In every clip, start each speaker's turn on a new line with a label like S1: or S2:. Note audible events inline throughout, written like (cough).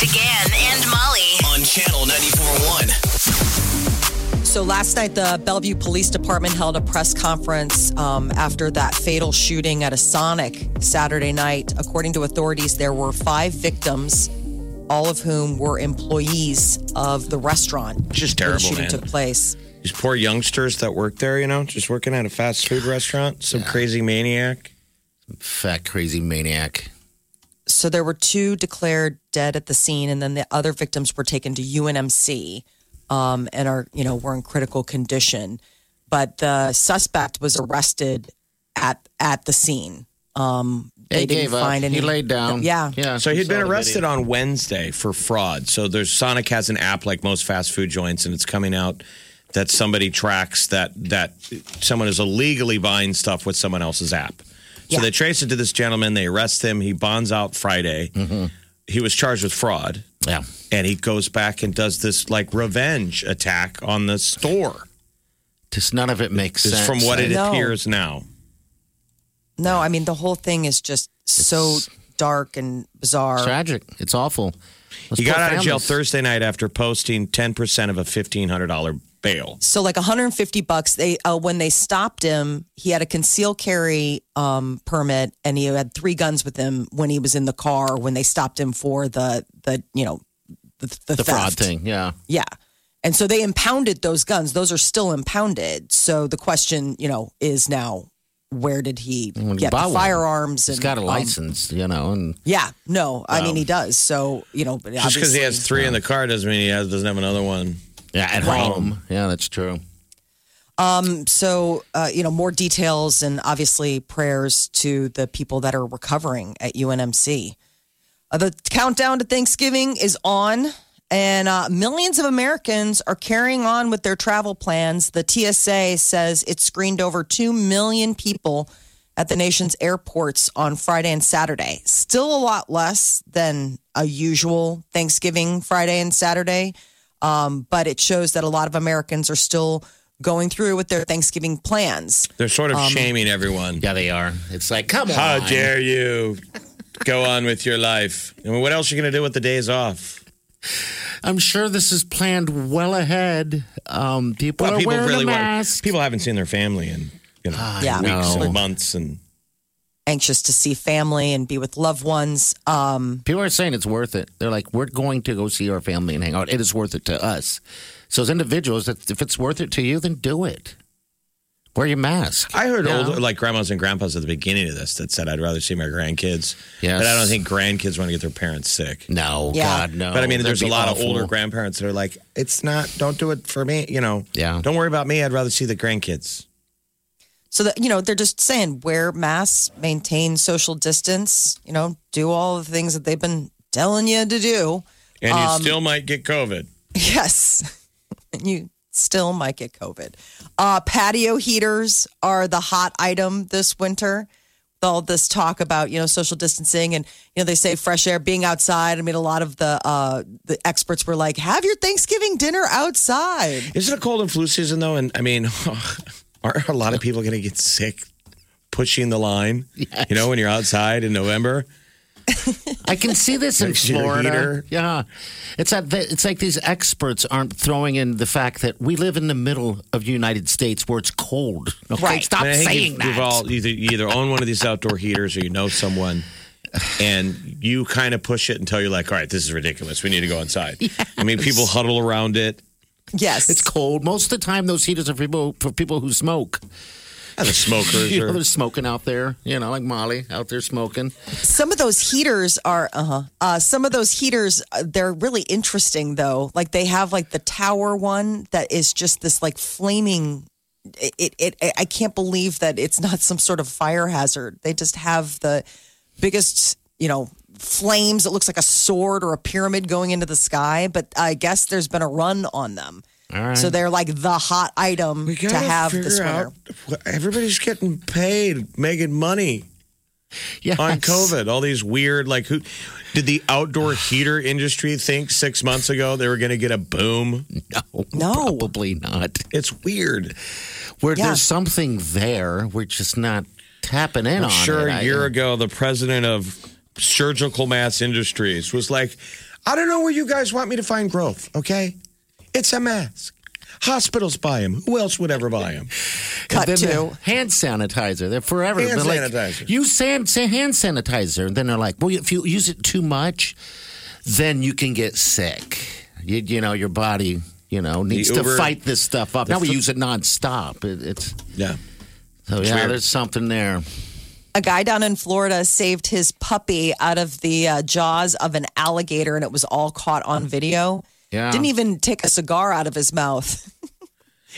S1: Big Party DeGan and Molly.
S2: on channel 94.1.
S3: So last night, the Bellevue Police Department held a press conference um, after that fatal shooting at a Sonic Saturday night. According to authorities, there were five victims, all of whom were employees of the restaurant.
S4: Just
S3: where the
S4: terrible,
S3: shooting
S4: man.
S3: took place.
S4: These poor youngsters that work there, you know, just working at a fast food restaurant. Some crazy maniac.
S5: Fat, crazy maniac.
S3: So there were two declared dead at the scene, and then the other victims were taken to UNMC um, and are, you know, were in critical condition. But the suspect was arrested at at the scene. Um, they
S5: He
S3: didn't
S5: gave up.
S3: find any.
S5: He laid down.
S3: Yeah.
S5: Yeah.
S4: So he'd
S5: saw
S4: been arrested on Wednesday for fraud. So there's Sonic has an app like most fast food joints, and it's coming out that somebody tracks that that someone is illegally buying stuff with someone else's app. So
S3: Yeah.
S4: they trace it to this gentleman. They arrest him. He bonds out Friday. Mm-hmm. He was charged with fraud,
S5: Yeah.
S4: and he goes back and does this like revenge attack on the store.
S5: Just none of it makes
S4: Is
S5: sense.
S4: from what it appears now.
S3: No, I mean the whole thing is just so dark and bizarre.
S5: tragic. It's awful. Those
S4: He got
S5: poor
S4: out of jail. Thursday night after posting 10% of a $1,500 bail.
S3: So like 150 bucks. They uh, when they stopped him, he had a concealed carry um, permit, and he had three guns with him when he was in the car. When they stopped him for the the you know the the,
S5: The fraud thing. Yeah.
S3: Yeah. And so they impounded those guns. Those are still impounded. So the question, you know, is now where did he
S5: When
S3: get
S5: bought
S3: the
S5: one.
S3: firearms?
S5: He's
S3: and,
S5: got a
S3: um,
S5: license, you know, and
S3: yeah, no, I mean he does. So you know, but
S4: Just because he has
S3: obviously-
S4: three in the car doesn't mean he has, doesn't have another one.
S5: Yeah, at home. Yeah, that's true.
S3: So, uh, you know, more details and obviously prayers to the people that are recovering at UNMC. Uh, the countdown to Thanksgiving is on, and uh, millions of Americans are carrying on with their travel plans. The TSA says it screened over 2 million people at the nation's airports on Friday and Saturday. Still a lot less than a usual Thanksgiving Friday and Saturday, um, but it shows that a lot of Americans are still going through with their Thanksgiving plans.
S4: They're sort of shaming everyone.
S5: Yeah, they are. It's like, come
S4: How
S5: on.
S4: How dare you go on with your life? I mean, what else are you going to do with the days off?
S5: I'm sure this is planned well ahead. Um, people
S4: Well,
S5: are
S4: people
S5: wearing
S4: really
S5: a
S4: want.
S5: mask.
S4: People haven't seen their family in you know
S3: Yeah.
S4: weeks
S5: know.
S4: and months, and
S3: Anxious to see family and be with loved ones. Um,
S5: People are saying it's worth it. They're like, we're going to go see our family and hang out. It is worth it to us. So as individuals, if if it's worth it to you, then do it. Wear your mask.
S4: I heard
S5: Yeah.
S4: older like grandmas and grandpas at the beginning of this that said, "I'd rather see my grandkids."
S5: Yes.
S4: but I don't think grandkids want to get their parents sick.
S5: No,
S3: Yeah.
S5: God, no.
S4: But I mean,
S5: That'd
S4: there's a lot
S5: awful.
S4: of older grandparents that are like, "It's not. Don't do it for me." You know.
S5: Yeah.
S4: Don't worry about me. I'd rather see the grandkids.
S3: So that you know, they're just saying wear masks, maintain social distance. You know, do all the things that they've been telling you to do.
S4: And you still might get COVID.
S3: Yes, (laughs) and you still might get COVID. Uh, patio heaters are the hot item this winter. All this talk about you know social distancing and you know they say fresh air, being outside. I mean, a lot of the uh, the experts were like, "Have your Thanksgiving dinner outside."
S4: Isn't it cold and flu season though? And I mean, (laughs) aren't a lot of people going to get sick pushing the line? You know, when you're outside in November.
S5: I can see this in
S4: Next to your
S5: Florida. Yeah, it's that it's like these experts aren't throwing in the fact that we live in the middle of the United States where it's cold. Okay,
S3: Right.
S5: stop
S4: I think
S5: saying
S4: you've,
S5: that.
S4: You've all either you either own one of these outdoor heaters or you know someone, and you kind of push it until you're like, all right, this is ridiculous. We need to go inside. (laughs) I mean, people huddle around it.
S3: Yes,
S5: it's cold most of the time. Those heaters are for people for people who smoke.
S4: And the smokers (laughs)
S5: You know,
S4: are.
S5: they're smoking out there. You know, like Molly out there smoking.
S3: some of those heaters are uh-huh uh some of those heaters uh, they're really interesting though like they have like the tower one that is just this like flaming it, it, it i can't believe that it's not some sort of fire hazard they just have the biggest you know flames. It looks like a sword or a pyramid going into the sky. But I guess there's been a run on them.
S5: All right.
S3: So they're like the hot item
S4: We
S3: to have this winter.
S4: out. Everybody's getting paid, making money
S5: yes.
S4: on COVID. All these weird, like, who did the outdoor (sighs) heater industry think six months ago they were going to get a boom?
S5: No,
S3: No.
S5: probably not.
S4: It's weird.
S5: Where
S3: Yeah.
S5: there's something there, we're just not tapping in
S4: I'm
S5: on
S4: sure
S5: it.
S4: a
S5: I-
S4: year ago, the president of Surgical Mass Industries was like, I don't know where you guys want me to find growth, okay? It's a mask. Hospitals buy them. Who else would ever buy them? (laughs)
S3: Cut
S5: And then the
S3: to.
S5: hand sanitizer. They're forever.
S4: Hand
S5: They're like,
S4: sanitizer.
S5: Use hand, say hand sanitizer. And then they're like, well, if you use it too much, then you can get sick. You, you know, your body, you know, needs to
S4: Uber-
S5: fight this stuff up. Now we use it nonstop. It, it's
S4: Yeah.
S5: so yeah.
S4: weird.
S5: There's something there.
S3: A guy down in Florida saved his puppy out of the uh, jaws of an alligator, and it was all caught on video.
S5: Yeah.
S3: Didn't even take a cigar out of his mouth. (laughs)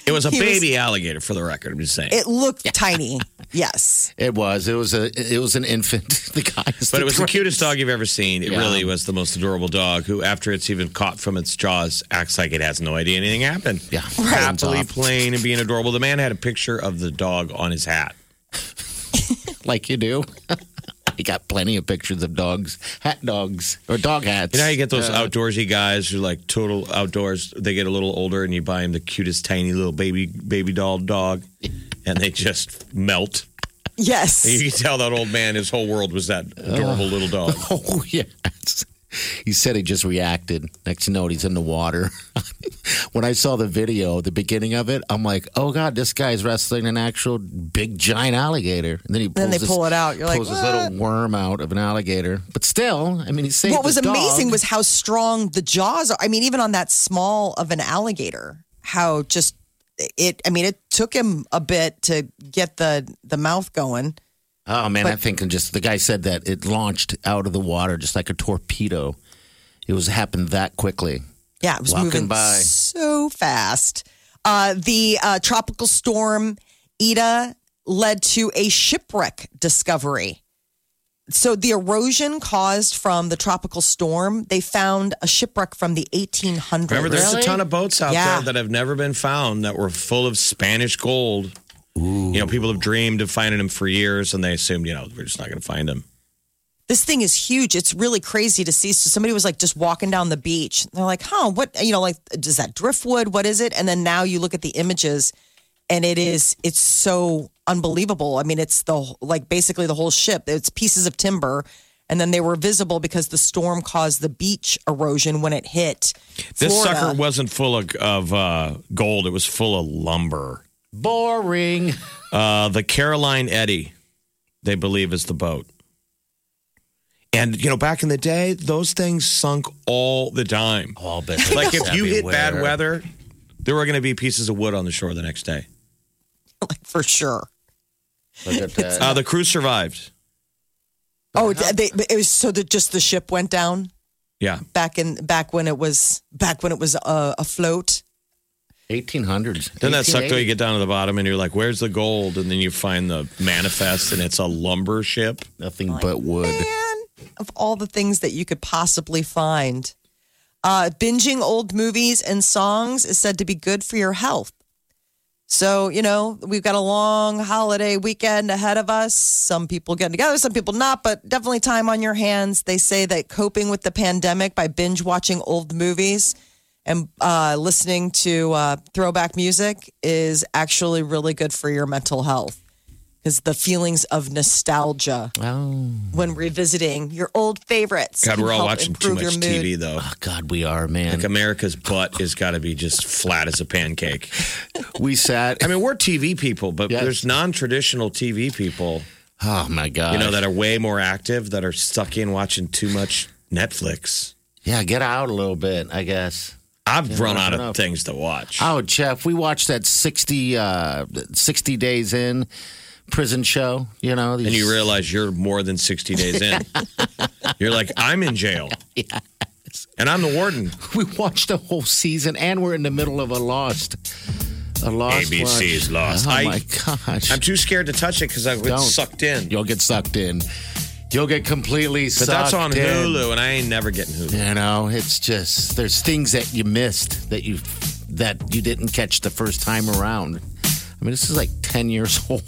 S4: It was a
S3: He was-
S4: baby alligator, for the record. I'm just saying.
S3: It looked tiny. Yes. (laughs)
S5: It was. It was a. It was an infant. (laughs) The guys.
S4: but it was the cutest dog you've ever seen. It
S5: Yeah.
S4: really was the most adorable dog who, after it's even caught from its jaws, acts like it has no idea anything happened.
S5: Yeah.
S4: Happily playing and being adorable. The man had a picture of the dog on his hat.
S5: Like you do. (laughs) you got plenty of pictures of dogs, hat dogs, or dog hats.
S4: You know how you get those
S5: Uh,
S4: outdoorsy guys who like total outdoors. They get a little older, and you buy them the cutest tiny little baby baby doll dog, and they just melt.
S3: Yes.
S4: You can tell that old man. His whole world was that adorable little dog. (laughs)
S5: Oh yes. (laughs) He said he just reacted. Next you know he's in the water. (laughs) when I saw the video, the beginning of it, I'm like, "Oh God, this guy's wrestling an actual big giant alligator." And then he pulls
S3: Then they
S5: this,
S3: pull it out. You're like,
S5: pulls this little worm out of an alligator. But still, I mean, he saved.
S3: what was
S5: dog.
S3: amazing was how strong the jaws are. I mean, even on that small of an alligator, how just it. I mean, it took him a bit to get the the mouth going.
S5: Oh man,
S3: But-
S5: I think just the guy said that it launched out of the water just like a torpedo. It was happened that quickly.
S3: Yeah, it was
S5: Walking
S3: moving
S5: by.
S3: so fast. Uh, the uh, tropical storm Eta led to a shipwreck discovery. So the erosion caused from the tropical storm, they found a shipwreck from the 1800s.
S4: Remember, there's a ton of boats out
S3: Yeah.
S4: there that have never been found that were full of Spanish gold. You know, people have dreamed of finding him for years, and they assumed, you know, we're just not going to find him.
S3: this thing is huge. It's really crazy to see. So somebody was like just walking down the beach. They're like, huh, what, you know, like, is that driftwood? What is it? And then now you look at the images and it is, it's so unbelievable. I mean, it's the, like basically the whole ship. It's pieces of timber. And then they were visible because the storm caused the beach erosion when it hit.
S4: This
S3: Florida.
S4: sucker wasn't full of, of uh, gold, it was full of lumber.
S5: Boring. (laughs)
S4: Uh, the Caroline Eddy, they believe, is the boat. And, you know, back in the day, those things sunk all the time.
S5: All but
S4: Like if you hit bad weather, there were going to be pieces of wood on the shore the next day.
S3: like, for sure.
S5: Look at that.
S4: Uh, the crew survived.
S3: Oh, they, it was so that just the ship went down
S4: Yeah.
S3: back in, back when it was, back when it was uh, afloat.
S5: 1800s.
S4: Doesn't that suck though? You get down to the bottom and you're like, where's the gold? And then you find the manifest and it's a lumber ship.
S5: Nothing but wood.
S3: man of all the things that you could possibly find. Uh, binging old movies and songs is said to be good for your health. So, you know, we've got a long holiday weekend ahead of us. Some people getting together, some people not, but definitely time on your hands. They say that coping with the pandemic by binge watching old movies and uh, listening to uh, throwback music is actually really good for your mental health. Because the feelings of nostalgia
S5: Oh,
S3: when revisiting your old favorites.
S4: God,
S3: can
S4: we're all
S3: help
S4: watching too much. TV though.
S5: oh, God, we are, man.
S4: Like America's butt has got to be just flat as a pancake.
S5: we sat.
S4: I mean, we're TV people, but
S5: Yes.
S4: there's non-traditional TV people,
S5: oh, my God.
S4: you know, that are way more active, that are stuck in watching too much Netflix.
S5: yeah, get out a little bit, I guess.
S4: I've run out of
S5: enough.
S4: things to watch.
S5: Oh, Jeff, we watched that 60, uh, 60 days in prison show, you know.
S4: and you realize you're more than 60 days in. (laughs) you're like, I'm in jail. (laughs) And I'm the warden. (laughs)
S5: we watched the whole season and we're in the middle of a lost. A lost
S4: ABC's
S5: one.
S4: Lost.
S5: Oh,
S4: I-
S5: my gosh.
S4: I'm too scared to touch it because I get sucked in.
S5: You'll get sucked in. You'll get completely
S4: But that's on
S5: in.
S4: Hulu, and I ain't never getting Hulu.
S5: You know, it's just there's things that you missed that you that you didn't catch the first time around. I mean, this is like ten years (laughs) old.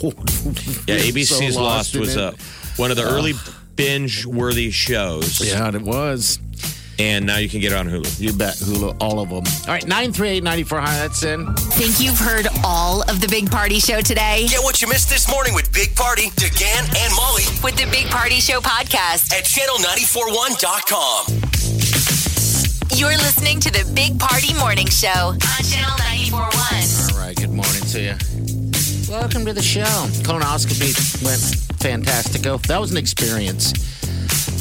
S4: Yeah, ABC's
S5: so
S4: Lost was uh, one of the early binge-worthy shows,
S5: yeah, it was.
S4: And now you can get it on Hulu.
S5: You bet, Hulu, all of them. All right, nine three eight ninety four hundred. That's in.
S1: Think you've heard all of the Big Party Show today?
S2: Get what you missed this morning with Big Party, DeGan, and Molly
S1: With the Big Party Show podcast.
S2: at channel941.com.
S1: You're listening to the Big Party Morning Show on Channel 941.
S5: All right, good morning to you. Welcome to the show. Colonoscopy went fantastico. That was an experience.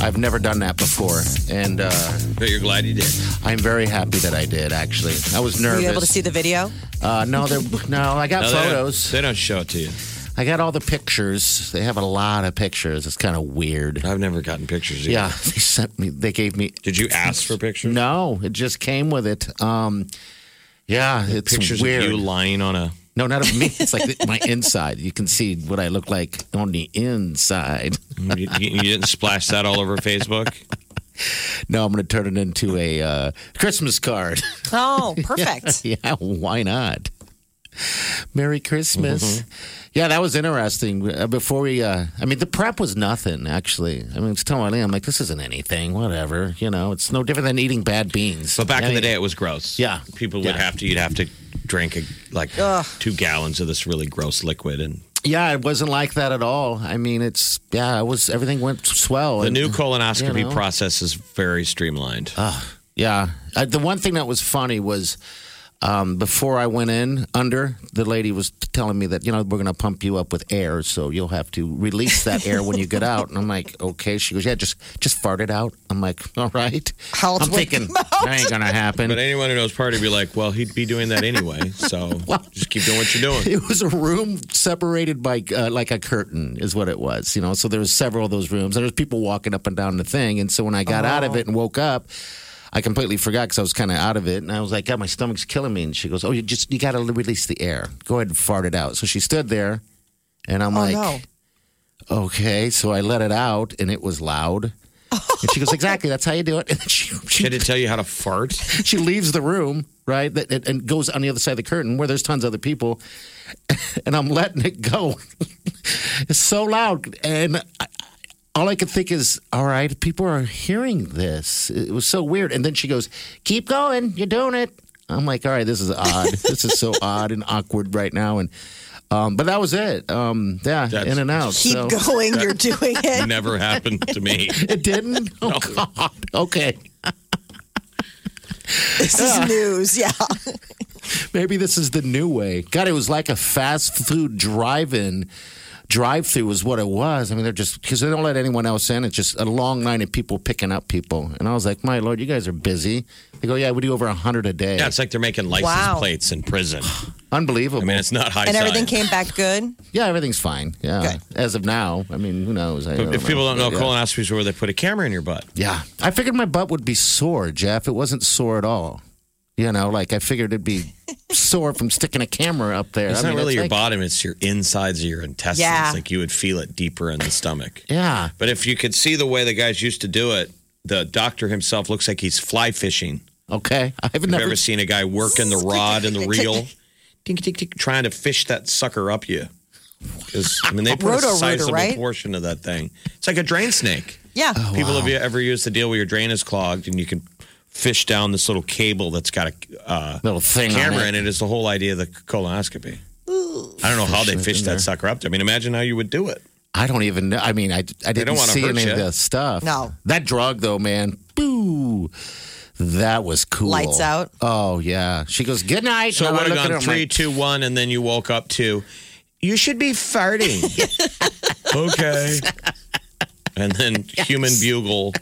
S5: I've never done that before, and uh,
S4: But you're glad you did.
S5: I'm very happy that I did. Actually, I was
S3: Were
S5: nervous.
S3: you able to see the video?
S5: Uh, no, they're, no, I got
S4: No, they don't-
S5: photos.
S4: They don't show it to you.
S5: I got all the pictures. They have a lot of pictures. It's kind of weird.
S4: I've never gotten pictures. Either.
S5: Yeah, (laughs) they sent me. They gave me.
S4: Did you ask for pictures?
S5: No, it just came with it. Um, yeah, it's
S4: Pictures
S5: weird.
S4: of you lying on a.
S5: No, not of me. It's like my inside. You can see what I look like on the inside.
S4: You, you didn't splash that all over Facebook.
S5: No, I'm going to turn it into a uh, Christmas card.
S3: Oh, (laughs) perfect.
S5: yeah, why not? Merry Christmas.
S4: Mm-hmm.
S5: Yeah, that was interesting. Uh, Before we, uh, I mean, the prep was nothing, actually. I mean, it's was telling Eileen, I'm like, this isn't anything, whatever. You know, it's no different than eating bad beans.
S4: But back in the day, it was gross.
S5: Yeah.
S4: people would
S5: Yeah.
S4: have to. You'd have to drink a, like two gallons of this really gross liquid, and
S5: Yeah, it wasn't like that at all. I mean, it's, yeah, it was, everything went swell.
S4: the
S5: And-
S4: new colonoscopy
S5: you know.
S4: process is very streamlined.
S5: Yeah. Uh, the one thing that was funny was um, before I went in under, the lady was telling me that, you know, we're going to pump you up with air. So you'll have to release that air when you get out. And I'm like, okay. She goes, yeah, just just fart it out. I'm like, all right.
S3: How
S5: I'm
S3: would
S5: thinking,
S3: it come out?
S5: that ain't going to happen.
S4: but anyone who knows party would be like, well, he'd be doing that anyway. So (laughs) just keep doing what you're doing.
S5: it was a room separated by uh, like a curtain is what it was you know so there was several of those rooms and there was people walking up and down the thing and so when i got out of it and woke up i completely forgot because i was kind of out of it and i was like god my stomach's killing me and she goes oh you just you got to release the air go ahead and fart it out so she stood there and i'm
S3: Oh,
S5: like
S3: no.
S5: okay so i let it out and it was loud and she goes (laughs) exactly that's how you do it and she, she
S4: Did it tell you how to fart? (laughs)
S5: she leaves the room, right, and- and goes on the other side of the curtain where there's tons of other people, (laughs) and I'm letting it go. it's so loud, and I, all I could think is, all right, people are hearing this. It was so weird. And then she goes, "Keep going, you're doing it." I'm like, all right, this is odd. (laughs) this is so odd and awkward right now, and. Um, but that was it. Um, yeah,
S4: That's-
S5: in and out.
S3: Keep
S5: so.
S3: going. You're doing it. (laughs)
S4: Never happened to me. (laughs)
S5: It didn't. Oh God. Okay.
S3: This is news. Yeah.
S5: Maybe this is the new way. God, it was like a fast food drive-in. Drive-through is what it was. I mean, they're just because they don't let anyone else in. It's just a long line of people picking up people. And I was like, "My lord, you guys are busy." They go, "Yeah, we do over a hundred a day.
S4: Yeah, it's like they're making license
S3: Wow.
S4: plates in prison. (sighs)
S5: unbelievable."
S4: I mean, it's not high
S3: And everything
S4: science.
S3: came back good.
S5: yeah, everything's fine. Yeah,
S3: Good.
S5: as of now. I mean, who knows? I
S4: If people don't know,
S5: yeah.
S4: colonoscopies are where they put a camera in your butt.
S5: Yeah, I figured my butt would be sore, Jeff. It wasn't sore at all. You know, like I figured it'd be (laughs) sore from sticking a camera up there.
S4: It's
S5: I
S4: not
S5: mean,
S4: really your
S5: like-
S4: bottom; it's your insides of your intestines.
S3: Yeah.
S4: Like you would feel it deeper in the stomach.
S5: Yeah.
S4: But if you could see the way the guys used to do it, the doctor himself looks like he's fly fishing.
S5: Okay. I've
S4: Have you
S5: never
S4: ever seen a guy working the rod and the reel, tink, tink, tink, trying to fish that sucker up you? 'Cause, I mean, they put a
S3: Roto-rooter,
S4: sizable
S3: right?
S4: portion of that thing. It's like a drain snake.
S3: Yeah.
S5: Oh,
S4: People have you ever used the deal where your drain is clogged and you can fish down this little cable that's got a uh,
S5: little thing
S4: camera
S5: on
S4: in it? Is the whole idea of the colonoscopy? I don't know how they
S5: Fish it
S4: fish
S5: in
S4: that
S5: there.
S4: sucker up. there. I mean, imagine how you would do it.
S5: I don't even know. I mean, I, I didn't
S4: don't wanna
S5: see
S4: hurt
S5: any of
S4: you.
S5: the stuff.
S3: No.
S5: That drug, though, man, boo. That was cool.
S3: Lights out.
S5: Oh, yeah. She goes, good night.
S4: So it
S5: I
S4: would have
S5: look at her,
S4: gone
S5: I'm
S4: three,
S5: like,
S4: two, one, and then you woke up to, you should be farting. (laughs) okay. And then human bugle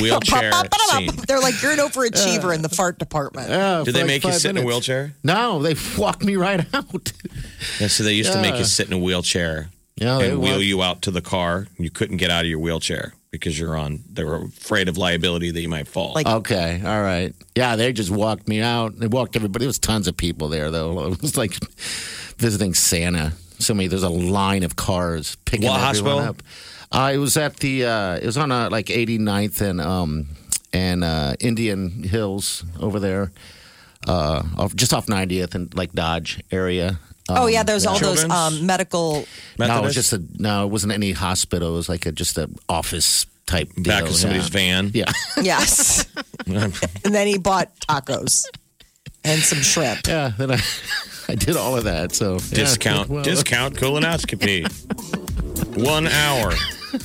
S4: wheelchair (laughs) scene.
S3: They're like, you're an overachiever in the fart department.
S5: "Oh,
S4: Did they
S5: like
S4: make you
S5: five
S4: sit in a wheelchair?
S5: No, they walked me right out.
S4: Yeah, so they used to make you sit in a wheelchair
S5: Yeah, they
S4: and wheel
S5: walked-
S4: you out to the car. You couldn't get out of your wheelchair because you're on. They were afraid of liability that you might fall.
S3: Like-
S5: Okay, all right. Yeah, they just walked me out. They walked everybody. There was tons of people there, though. (laughs) It was like visiting Santa. So many. There's a line of cars picking
S4: What
S5: everyone
S4: hospital?
S5: up. Uh, it was at the. Uh, it was on uh, like 89th and um and uh, Indian Hills over there, uh, off, just off 90th and like Dodge area.
S3: oh
S5: Um,
S3: yeah, there's all those um, medical.
S5: No, it was just a no. It wasn't any hospital. It was like a just an office type deal.
S4: back of somebody's
S5: yeah.
S4: van.
S5: Yeah, (laughs)
S3: Yes, (laughs) and then he bought tacos and some shrimp.
S5: yeah. Then I, (laughs) I did all of that. So yeah.
S4: Discount,
S5: Well,
S4: discount colonoscopy. One hour. (laughs)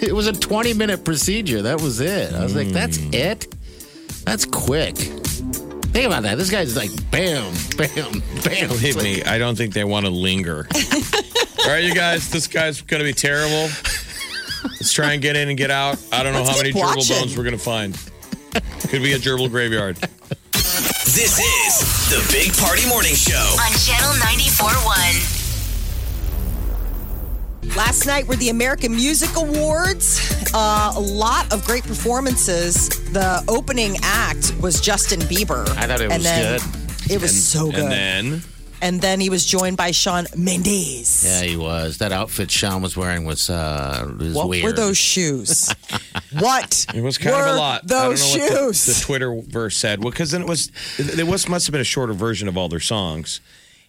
S5: It was a 20 minute procedure. That was it. I was like, that's
S4: Hmm.
S5: it? That's quick. Think about that. This guy's like, bam, bam, bam.
S4: Believe
S5: like-
S4: me, I don't think they want to linger. (laughs) All right, you guys, this guy's going to be terrible. Let's try and get in and get out. I don't know
S3: Let's
S4: how many
S3: keep
S4: gerbil bones we're going to find. Could be a gerbil graveyard.
S2: This is the Big Party Morning Show.
S1: On Channel 94.1.
S3: Last night were the American Music Awards. Uh, a lot of great performances. The opening act was Justin Bieber.
S5: I thought it
S3: and
S5: was
S3: then
S5: good.
S3: It was so good.
S4: And then
S3: And then he was joined by Shawn Mendes.
S5: Yeah, he was. That outfit Shawn was wearing was, uh, was
S3: What
S5: weird.
S3: were those shoes? (laughs) what?
S4: it was kind
S3: were
S4: of a lot.
S3: Those
S4: I don't know what
S3: shoes.
S4: the, the Twitter verse said. Well, because then it was, it was must have been a shorter version of all their songs.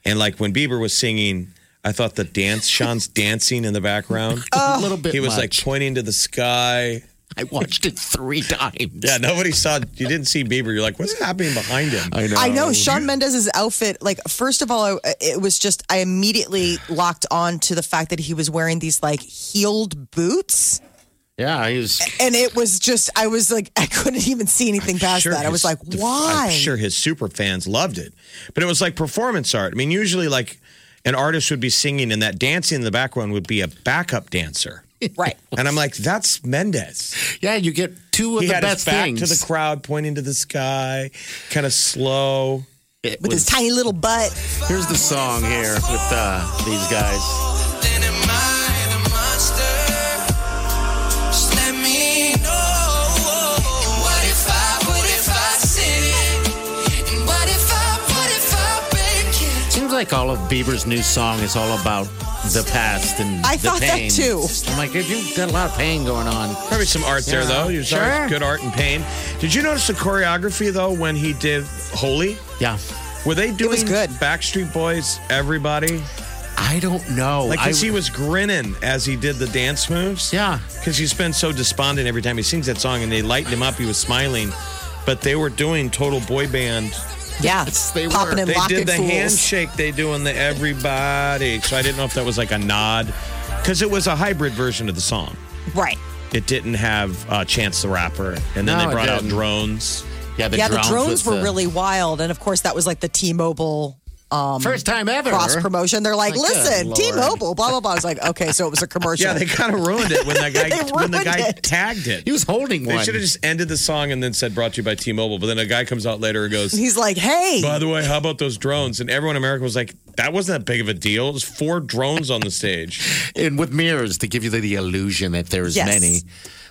S4: And like when Bieber was singing, I thought the dance, Shawn's (laughs) dancing in the background.
S5: a little bit
S4: he was like
S5: much.
S4: pointing to the sky.
S5: I watched it three times.
S4: Yeah, nobody saw. You didn't see Bieber. You're like, what's happening behind him?
S5: I know.
S3: I know Shawn Mendes's outfit. Like, first of all, I- it was just I immediately locked on to the fact that he was wearing these like heeled boots,
S5: Yeah, he was.
S3: and it was just I was like (laughs) I couldn't even see anything past
S4: Sure
S3: that. I was like,
S4: the-
S3: why?
S4: I'm sure his super fans loved it, but it was like performance art. I mean, usually like an artist would be singing, and that dancing in the background would be a backup dancer. (laughs)
S3: Right.
S4: And I'm like, that's Mendes.
S5: Yeah, you get two of
S4: He
S5: the
S4: had his
S5: best
S4: back
S5: things.
S4: to the crowd, pointing to the sky, kind of slow.
S5: It
S3: With his tiny little butt.
S5: Here's the song here with uh, these guys. Like all of Bieber's new song is all about the past and
S3: I
S5: the
S3: thought that too.
S5: I'm like, if you've got a lot of pain going on.
S4: Probably some art there, though. There's
S5: Sure.
S4: always good art and pain. Did you notice the choreography, though, when he did Holy?
S5: Yeah,
S4: Were they doing
S3: was good.
S4: Backstreet Boys, everybody?
S5: I don't know.
S4: Like,
S5: I,
S4: because he was grinning as he did the dance moves.
S5: Yeah.
S4: Because he's been so despondent every time he sings that song, and they lightened him up. He was smiling. But they were doing total boy band.
S3: Yeah.
S5: Yes, they were.
S3: Popping and
S4: They
S3: locking
S4: did the
S3: fools.
S4: handshake they do in the everybody. So I didn't know if that was like a nod. Because it was a hybrid version of the song.
S3: Right.
S4: It didn't have uh, Chance the Rapper. And then
S5: No,
S4: they
S5: it
S4: brought out
S5: didn't.
S4: drones.
S5: yeah, the
S3: yeah, the
S5: drones,
S3: drones
S5: with
S3: were
S5: the-
S3: really wild. And of course, that was like the T Mobile Um,
S5: first time ever.
S3: cross promotion. They're like,
S5: My
S3: listen,
S5: good
S3: T-Mobile, blah, blah, blah. I was like, okay, so it was a commercial.
S4: Yeah, they kind of ruined it when the (laughs) guy
S3: They
S4: when the guy
S3: it.
S4: tagged it.
S5: He was holding
S4: They
S5: one.
S4: They should have just ended the song and then said brought to you by T-Mobile. But then a guy comes out later and goes,
S3: He's like, hey.
S4: By the way, how about those drones? And everyone in America was like, that wasn't that big of a deal. It was four drones on the stage. (laughs)
S5: and with mirrors to give you the, the illusion that there's
S3: Yes.
S5: many.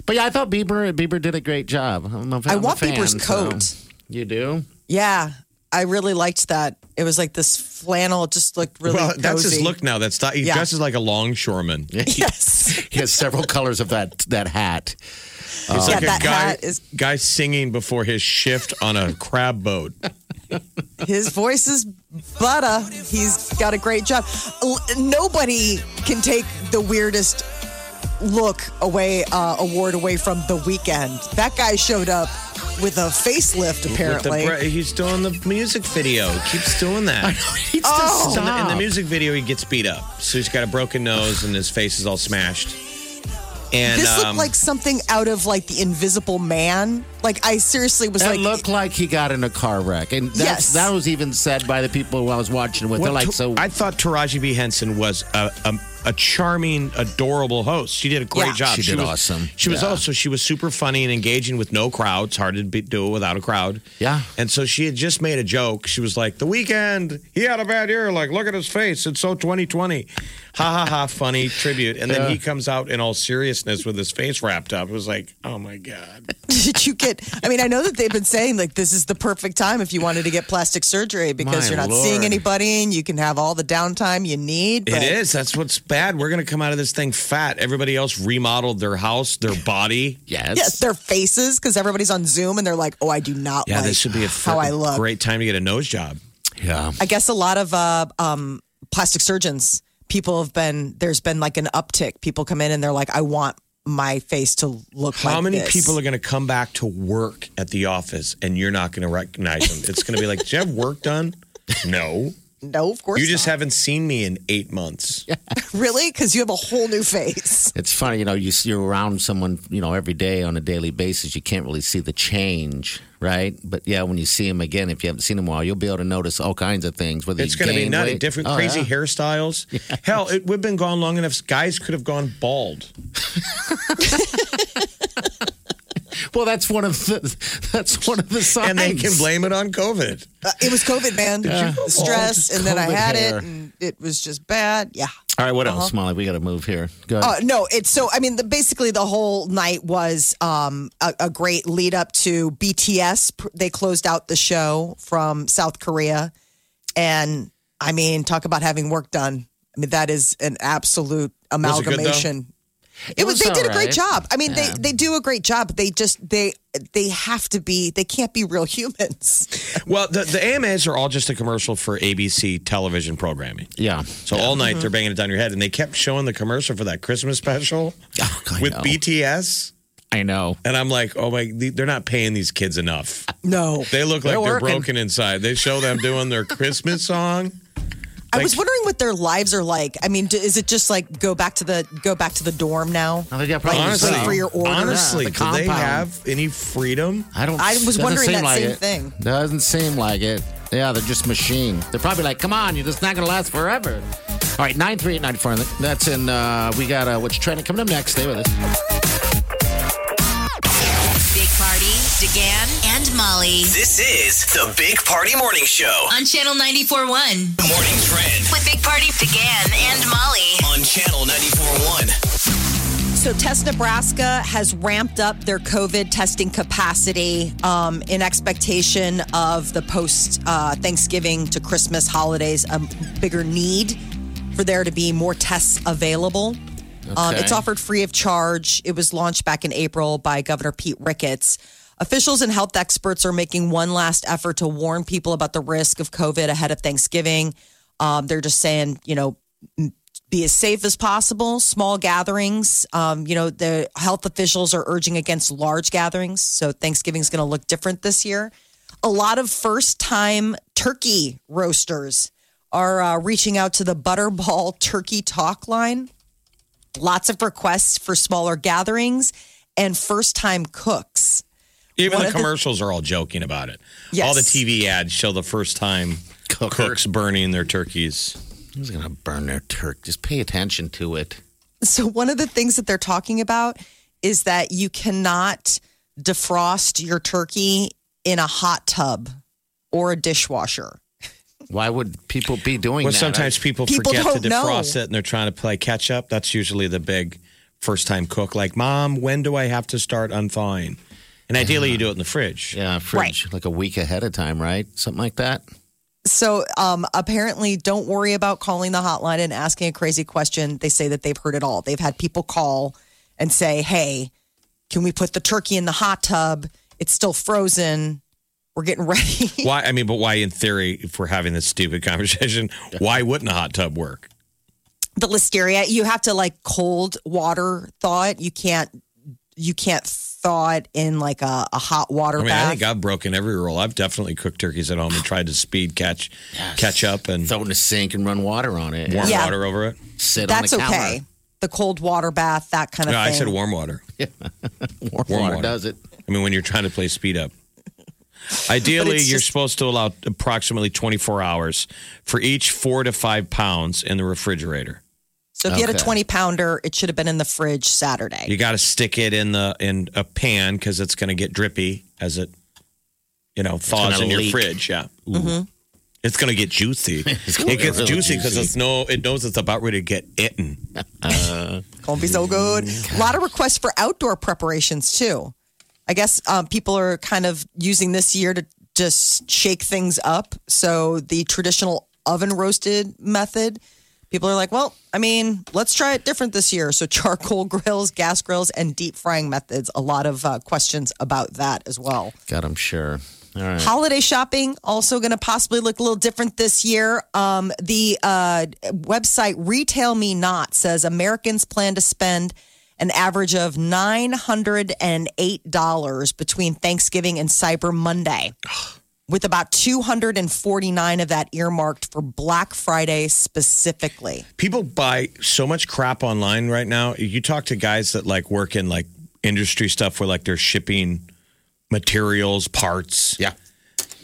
S5: But yeah, I thought Bieber Bieber did a great job. I'm a,
S3: I
S5: I'm a
S3: want
S5: fan,
S3: Bieber's
S5: so-
S3: coat.
S5: You do?
S3: Yeah, I really liked that. It was like this flannel. Just looked really
S4: well, that's his look now. That's not, he
S3: Yeah.
S4: dresses like a longshoreman. (laughs)
S3: Yes.
S5: He has several colors of that that hat.
S4: It's um,
S3: Yeah,
S4: like a guy,
S3: hat is-
S4: guy singing before his shift on a crab boat.
S3: His voice is butter. He's got a great job. L- Nobody can take the weirdest look away uh, award away from the Weeknd. That guy showed up with a facelift.
S4: With the
S3: Apparently,
S4: bre- he's doing the music video. Keeps doing that. (laughs)
S5: He needs
S3: Oh.
S5: to
S4: In the, in the music video, he gets beat up. So he's got a broken nose and his face is all smashed. And
S3: this looked
S4: um,
S3: like something out of like the Invisible Man. Like I seriously was
S5: That
S3: like,
S5: looked like he got in a car wreck, and that's,
S3: Yes.
S5: that was even said by the people who I was watching with. They're like, so
S4: I thought Taraji P Henson was a, a, a charming, adorable host. She did a great
S3: Yeah.
S4: job.
S5: She did
S4: was,
S5: awesome.
S4: She was
S5: Yeah.
S4: also she was super funny and engaging with no crowd. It's hard to be, do it without a crowd.
S5: Yeah.
S4: And so she had just made a joke. She was like, "The Weeknd, he had a bad year. Like, look at his face. It's so 2020." Ha ha ha, funny (laughs) tribute. And then he comes out in all seriousness with his face wrapped up. It was like, oh my God. (laughs)
S3: Did you get? I mean, I know that they've been saying like this is the perfect time if you wanted to get plastic surgery because
S5: My
S3: you're not
S5: Lord.
S3: seeing anybody and you can have all the downtime you need.
S4: It
S3: but-
S4: is. That's what's bad. We're going to come out of this thing fat. Everybody else remodeled their house, their (laughs) body.
S5: Yes.
S3: Yes, their faces because everybody's on Zoom and they're like, "Oh, I do not
S4: Yeah,
S3: like
S4: this should be a
S3: how I look."
S4: great time to get a nose job.
S5: yeah.
S3: I guess a lot of uh, um, plastic surgeons, people have been. There's been like an uptick. People come in and they're like, "I want my face to look like
S4: How many
S3: this."
S4: people are going to come back to work at the office and you're not going to recognize them? It's going to be like, "Do you have work done?" (laughs) No.
S3: No, of course
S4: You just
S3: not.
S4: haven't seen me in eight months. (laughs)
S3: really because you have a whole new face. (laughs)
S5: It's funny, you know, you, you're around someone, you know, every day on a daily basis. You can't really see the change, right? But yeah, when you see him again, if you haven't seen him in a while, you'll be able to notice all kinds of things. Whether
S4: It's
S5: going
S4: going to be nutty.
S5: weight.
S4: Different,
S5: Oh,
S4: crazy
S5: yeah.
S4: hairstyles. (laughs) Hell, it, we've been gone long enough. Guys could have gone bald.
S5: Well, that's one of the that's one of the signs.
S4: And they can blame it on COVID.
S3: Uh, it was COVID, man. The stress,
S5: Oh,
S3: and then I had
S5: hair.
S3: it, and it was just bad. Yeah.
S5: All right, what else, Molly? We got to move here. Go
S3: Uh, no, it's so. I mean, the, basically, the whole night was um, a, a great lead up to BTS. They closed out the show from South Korea, and I mean, talk about having work done. I mean, that is an absolute
S4: it good,
S3: amalgamation. It was.
S5: was
S3: They did a great job. I mean, they they do a great job. They just they they have to be. They can't be real humans. (laughs)
S4: Well, the, the AMAs are all just a commercial for ABC television programming.
S5: Yeah.
S4: So all night they're banging it down your head. And they kept showing the commercial for that Christmas special (laughs)
S5: Oh, I
S4: with
S5: know.
S4: BTS.
S5: I know.
S4: And I'm like, oh my, they're not paying these kids enough.
S3: No,
S4: They look like
S5: They're
S4: they're, broken inside. They show them doing their Christmas song.
S3: I was wondering what their lives are like. I mean, d- is it just like go back to the go back to the dorm now?
S5: They got problems
S4: Honestly,
S5: now.
S3: for your order.
S4: honestly,
S5: Yeah,
S4: do they
S5: compound.
S4: have any freedom?
S5: I don't.
S3: I was
S5: doesn't
S3: wondering
S5: seem
S3: that
S5: like
S3: same
S5: it.
S3: thing.
S5: Doesn't seem like it. Yeah, they're just machine. They're probably like, come on, you're just not going to last forever. All right, nine three eight ninety four. That's in. Uh, we got uh, what's trending coming up next. Stay with us.
S1: Big Party, DeGan, and Molly
S2: This is the Big Party Morning Show.
S1: on Channel 94.1
S2: The morning trend
S1: with Big Party, DeGan and Molly.
S2: on Channel 94.1.
S3: So, Test Nebraska has ramped up their COVID testing capacity um, in expectation of the post uh, Thanksgiving to Christmas holidays, a bigger need for there to be more tests available. Um, it's offered free of charge. It was launched back in April by Governor Pete Ricketts. Officials and health experts are making one last effort to warn people about the risk of COVID ahead of Thanksgiving. Um, they're just saying, you know, be as safe as possible. Small gatherings. Um, you know, the health officials are urging against large gatherings. So Thanksgiving is going to look different this year. A lot of first time turkey roasters are uh, reaching out to the Butterball (laughs) Turkey Talk line. Lots of requests for smaller gatherings and first time cooks.
S4: Even
S3: One
S4: the
S3: of the-
S4: commercials are all joking about it.
S3: Yes.
S4: All the TV ads show the first time
S5: Cooker.
S4: cooks burning their turkeys.
S5: Who's going to burn their turk? Just pay attention to it.
S3: So, one of the things that they're talking about is that you cannot defrost your turkey in a hot tub or a dishwasher.
S5: Why would people be doing
S4: Well,
S5: that?
S4: sometimes people,
S3: People
S4: forget to
S3: don't know.
S4: defrost it and they're trying to play catch up. That's usually the big first time cook. Like, Mom, when do I have to start unthawing? And ideally, you do it in the fridge.
S5: yeah, fridge like a week ahead of time, right? Something like that.
S3: So, um, apparently, don't worry about calling the hotline and asking a crazy question. They say that they've heard it all. They've had people call and say, Hey, can we put the turkey in the hot tub? It's still frozen. We're getting (laughs) ready.
S4: Why? I mean, but why, in theory, if we're having this stupid (laughs) conversation, why wouldn't a hot tub work?
S3: the listeria you have to like cold water thaw it you can't you can't thaw it in like a, a hot water
S4: I mean,
S3: bath
S4: I think I've broken every rule. I've definitely cooked turkeys at home and tried to speed catch catch up and
S5: Throw it in the sink and run water on it.
S4: warm
S3: Yeah.
S4: water over it.
S5: Sit
S3: that's
S5: on the
S3: okay
S5: counter.
S3: the cold water bath that kind of
S4: No,
S3: thing
S4: I said warm water. (laughs)
S5: Warm,
S4: Warm
S5: water
S4: water.
S5: does it.
S4: I mean, when you're trying to play speed up. Ideally, you're
S3: just-
S4: supposed to allow approximately 24 hours for each four to five pounds in the refrigerator.
S3: So if you had a
S5: Okay.
S3: 20 pounder it should have been in the fridge saturday
S4: You got to stick it in the in a pan because it's going to get drippy as it, you know, thaws
S5: gonna
S4: in your fridge. Yeah.
S3: Mm-hmm.
S4: It's gonna get juicy. (laughs) it
S5: gonna
S4: gets
S5: get really
S4: juicy because
S5: juicy.
S4: it's no. It knows it's about ready to get eaten. (laughs)
S3: Gonna be so good. A lot of requests for outdoor preparations too. I guess um, people are kind of using this year to just shake things up. So the traditional oven roasted method, people are like, well, I mean, let's try it different this year. So (laughs) charcoal grills, gas grills, and deep frying methods. A lot of uh, questions about that as well.
S5: God, I'm sure. All right.
S3: Holiday shopping also going to possibly look a little different this year. Um, the uh, website Retail Me Not says Americans plan to spend an average of nine hundred and eight dollars between Thanksgiving and Cyber Monday, with about two hundred and forty nine of that earmarked for Black Friday specifically.
S4: People buy so much crap online right now. You talk to guys that like work in like industry stuff where like they're shipping materials, parts.
S5: Yeah.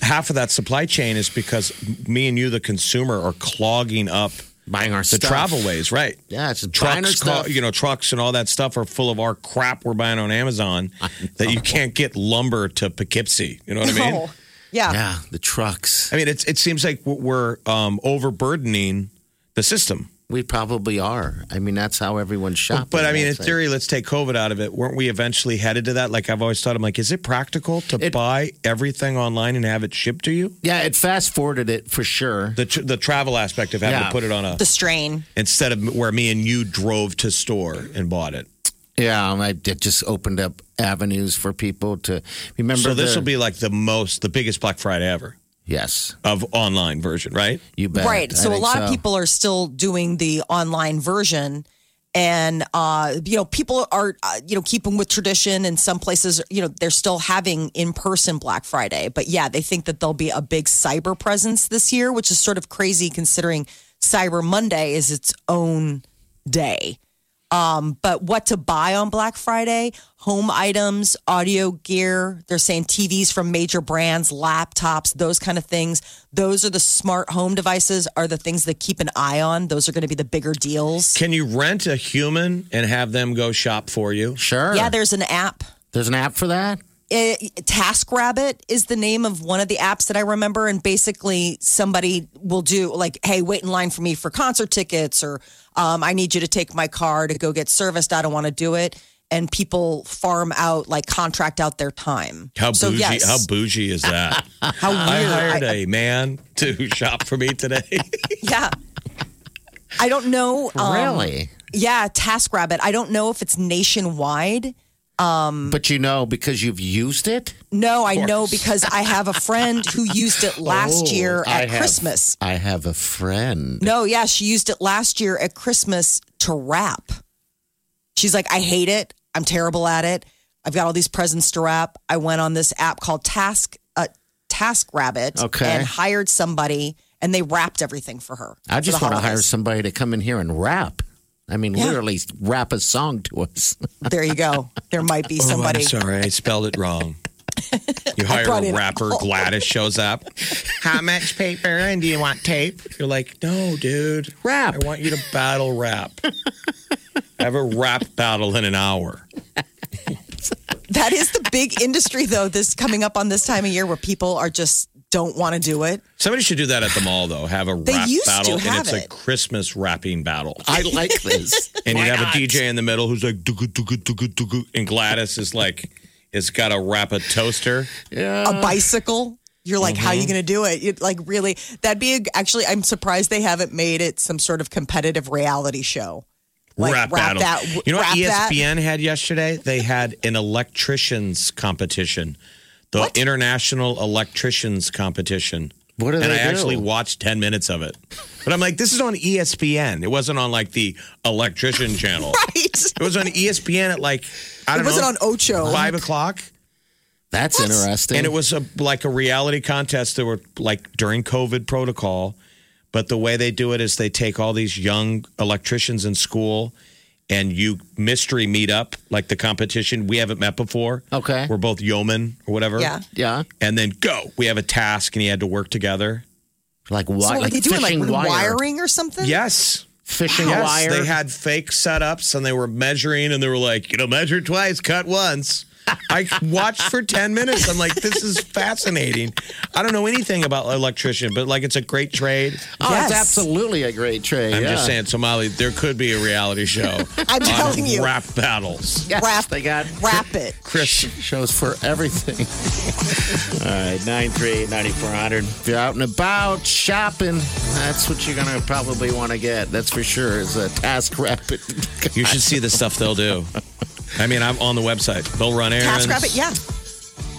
S4: Half of that supply chain is because me and you, the consumer, are clogging up
S5: Buying our
S4: the
S5: stuff.
S4: travel ways, right?
S5: Yeah, it's just buying our
S4: trucks, ca-
S5: stuff.
S4: you know, trucks and all that stuff are full of our crap we're buying on Amazon that you can't get lumber to Poughkeepsie. You know what I mean?
S3: Oh, yeah.
S5: Yeah, the trucks.
S4: I mean, it's, it seems like we're um, overburdening the system.
S5: We probably are. I mean, that's how everyone's shopping.
S4: But I mean, in
S5: That's it.
S4: theory, let's take COVID out of it. Weren't we eventually headed to that? Like I've always thought, I'm like, is it practical to
S5: It-
S4: buy everything online and have it shipped to you?
S5: Yeah, it fast forwarded it for sure.
S4: The tr- the travel aspect of having
S5: Yeah.
S4: to put it on a
S3: The strain.
S4: instead of where me and you drove to store and bought it.
S5: Yeah, I it just opened up avenues for people to remember.
S4: So this
S5: the-
S4: will be like the most, the biggest Black Friday ever
S5: yes,
S4: of online version, right?
S5: you bet.
S3: Right.
S5: I
S3: So a
S5: think
S3: lot of people are still doing the online version. And, uh, you know, people are, uh, you know, keeping with tradition. And some places, you know, they're still having in person Black Friday. But yeah, they think that there'll be a big cyber presence this year, which is sort of crazy considering Cyber Monday is its own day. Um, but what to buy on Black Friday? Home items, audio gear. They're saying TVs from major brands, laptops, those kind of things. Those are the smart home devices, are the things that keep an eye on. Those are going to be the bigger deals.
S4: Can you rent a human and have them go shop for you?
S5: Sure.
S3: Yeah, there's an app.
S5: there's an app for that.
S3: It, TaskRabbit is the name of one of the apps that I remember. And basically, somebody will do like, hey, wait in line for me for concert tickets, or um, I need you to take my car to go get serviced. I don't want to do it. And people farm out, like, contract out their time.
S4: How
S3: So,
S4: bougie?
S3: yes.
S4: How bougie is that? (laughs)
S3: How weird.
S4: I hired
S3: I-
S4: a man to shop for me today. (laughs)
S3: yeah. I don't know. um,
S5: really?
S3: Yeah, TaskRabbit. I don't know if it's nationwide.
S5: But you know, because you've used it
S3: No, I know because I have a friend who used it last
S5: Oh,
S3: year
S5: I
S3: at
S5: have-
S3: Christmas.
S5: I have a friend.
S3: No, yeah, she used it last year at Christmas to wrap. She's like, I hate it. I'm terrible at it. I've got all these presents to wrap. I went on this app called Task uh, Task Rabbit
S5: Okay.
S3: and hired somebody, and they wrapped everything for her.
S5: I
S3: for
S5: just
S3: the
S5: want to hire
S3: holidays.
S5: somebody to come in here and rap. I mean,
S3: Yeah.
S5: literally rap a song to us. (laughs)
S3: There you go. There might be
S4: Oh,
S3: somebody.
S4: I'm sorry, I spelled it wrong. You (laughs) hire a rapper,
S3: all-
S4: Gladys shows up. (laughs) How much paper and do you want tape? You're like, no, dude.
S5: Rap.
S4: I want you to battle rap. Have a rap battle in an hour.
S3: That is the big industry, though. This coming up on this time of year where people are just don't want to do it.
S4: Somebody should do that at the mall, though. Have a
S3: They
S4: rap
S3: used to
S4: battle, and it's
S3: it.
S4: a Christmas rapping battle.
S5: I like this. (laughs)
S4: And you'd have
S5: not?
S4: a DJ in the middle who's like, "Dugga, dugga, dugga, dugga," and Gladys is like, it's got a wrap a toaster.
S5: Yeah.
S3: a bicycle. You're like, how are you
S4: Mm-hmm.
S3: going to do it? You'd like really, that'd be a, actually, I'm surprised they haven't made it some sort of competitive reality show. Like,
S4: rap,
S3: rap
S4: battle.
S3: that-
S4: you know what E
S3: rap that.
S4: ESPN had yesterday? They had an electricians competition, the International Electricians Competition.
S5: What do
S4: and I
S5: do?
S4: actually watched 10 minutes of it. But I'm like, this is on E ESPN. It wasn't on like the electrician (laughs) channel.
S3: Right.
S4: It was on E ESPN at like, I don't
S3: It wasn't
S4: know,
S3: on Ocho.
S4: five o'clock.
S5: That's interesting.
S4: And it was a, like a reality contest. That were like during COVID protocol, but the way they do it is they take all these young electricians in school, and you mystery meet up like the competition. We haven't met before.
S5: Okay.
S4: we're both yeomen or whatever.
S3: Yeah.
S5: yeah.
S4: and then go. We have a task, and you had to work together.
S5: Like what?
S3: So what
S5: like
S3: are they doing? Like
S5: wire.
S3: wiring or something?
S4: Yes.
S5: Fishing
S4: Yes,
S5: wire.
S4: they had fake setups and they were measuring and they were like, you know, measure twice, cut once. I watched for 10 minutes. I'm like, this is fascinating. I don't know anything about electrician, but like it's a great trade.
S5: Oh,
S3: Yes.
S5: it's absolutely a great trade.
S4: I'm
S5: yeah.
S4: just saying, Somali, there could be a reality show. (laughs)
S3: I'm
S4: on
S3: telling you.
S4: Rap battles.
S5: Yes,
S3: Wrap-
S5: they got
S3: Wrap it.
S4: Chris, (laughs)
S5: shows for everything. (laughs) All right, 938 9400. If you're out and about shopping, that's what you're going to probably want to get. That's for sure. Is a Task Rabbit.
S4: you should see the stuff they'll do. I mean, I'm on the website. They'll run errands.
S3: Task Rabbit, yeah.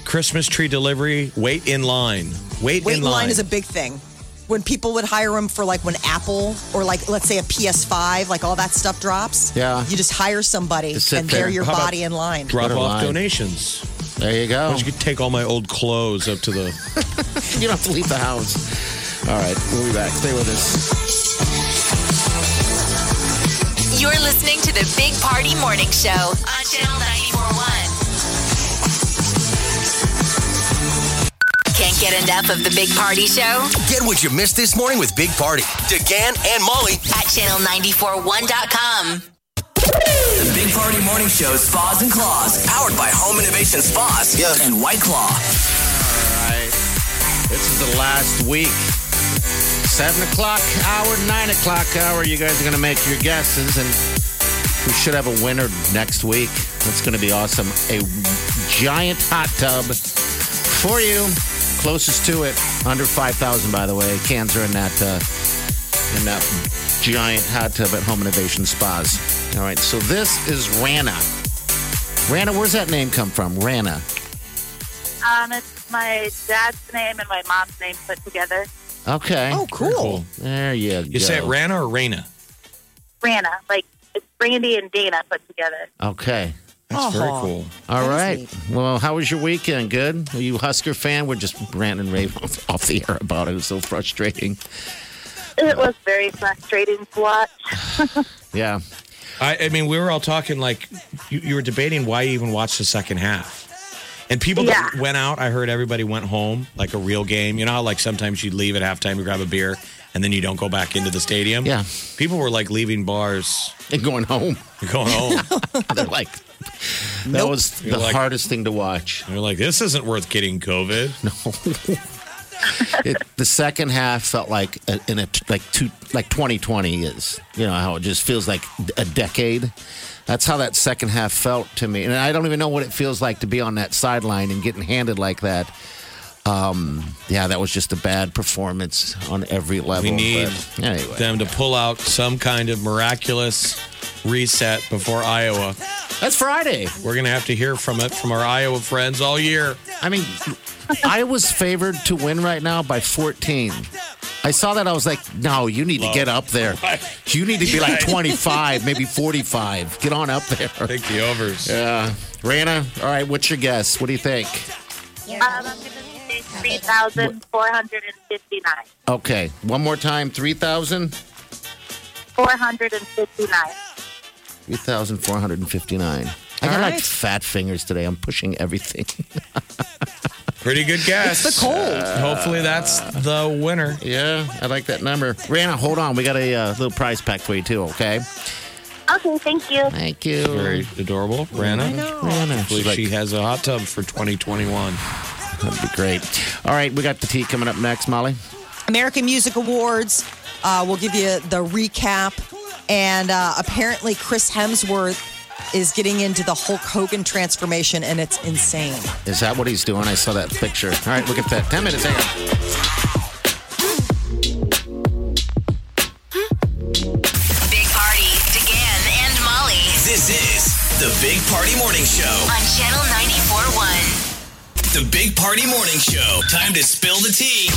S4: Christmas tree delivery. Wait in line. Wait,
S3: Wait
S4: in
S3: in
S4: line.
S3: line is a big thing. When people would hire them for like when Apple or like let's say a PS5, like all that stuff drops.
S5: Yeah.
S3: You just hire somebody
S5: Just sit
S3: and
S5: there.
S3: they're your
S4: How about-
S3: body in line.
S4: Drop
S5: What a
S4: off
S5: line.
S4: donations.
S5: There you go.
S4: Why don't you take all my old clothes up to the. (laughs)
S5: You don't have to leave the house. All right, we'll be back. Stay with us.
S1: You're listening to the Big Party Morning Show on Channel 941. Can't get enough of the Big Party Show
S2: Get what you missed this morning with Big Party, DeGan and Molly.
S1: at channel941.com.
S2: The Big Party Morning Show, Spas and Claws, powered by Home Innovation Spas and White Claw.
S5: All right. This is the last week. Seven o'clock hour, nine o'clock hour. You guys are going to make your guesses, and we should have a winner next week. That's going to be awesome. A giant hot tub for you. Closest to it, under five thousand. By the way, cans are in that uh, in that giant hot tub at Home Innovation Spas. All right. So this is Rana. Rana, where's that name come from? Rana.
S6: Um, it's my dad's name and my mom's name put together.
S5: Okay.
S3: Oh, cool.
S5: There you, go.
S4: You say it Rana or Rana?
S6: Rana, like it's Brandy and Dana put together.
S5: Okay.
S4: That's very cool.
S5: All
S3: That is
S5: right. Well, how was your weekend? Good? Are you a Husker fan? We're just ranting and (laughs) raving off, off the air about it. It was so frustrating.
S6: It was very frustrating to watch. (laughs)
S5: Yeah.
S4: I, I mean, we were all talking like you, you were debating why you even watch the second half. And people that
S6: Yeah.
S4: went out, I heard everybody went home like a real game. You know how like sometimes you leave at halftime to grab a beer and then you don't go back into the stadium?
S5: Yeah.
S4: People were like leaving bars,
S5: And going home. (laughs)
S4: going home. (laughs)
S5: They're like, that was the
S4: You're like-
S5: hardest thing to watch.
S4: They're like, this isn't worth getting COVID. (laughs)
S5: It, the second half felt like a, in a like two like 2020 is. You know how it just feels like a decade. That's how that second half felt to me, and I don't even know what it feels like to be on that sideline and getting handed like that. Um, yeah, that was just a bad performance on every level.
S4: We need
S5: but anyway.
S4: them to pull out some kind of miraculous reset before Iowa.
S5: That's Friday.
S4: We're going to have to hear from it from our Iowa friends all year.
S5: I mean, Iowa's favored to win right now by 14. I saw that. I was like, no, you need to get up there. (laughs) You need to be like 25, maybe 45. Get on up there.
S4: Take the overs.
S5: Yeah. Rana, all right, what's your guess? What do you think?
S6: Um, I'm going to say 3,459.
S5: Okay, one more time 3,000?
S6: 459.
S5: 3,459. I got
S3: All
S5: like fat fingers today. I'm pushing everything. (laughs)
S4: Pretty good guess.
S3: It's the cold.
S4: Hopefully that's the winner.
S5: yeah, I like that number. Rana, hold on. We got a uh, little prize pack for you, too, okay?
S6: Okay, thank you.
S5: Thank you.
S4: Very adorable, Rana.
S5: Rana.
S4: Hopefully
S5: She's like,
S4: she has a hot tub for 2021.
S5: That'd be great. All right, we got the tea coming up next, Molly.
S3: American Music Awards. Uh, we'll give you the recap. And uh, apparently, Chris Hemsworth is getting into the Hulk Hogan transformation, and it's insane.
S5: Is that what he's doing? I saw that picture. All right, look at that. 10 minutes. Hang on.
S1: Party
S2: Morning Show. Time to spill the tea.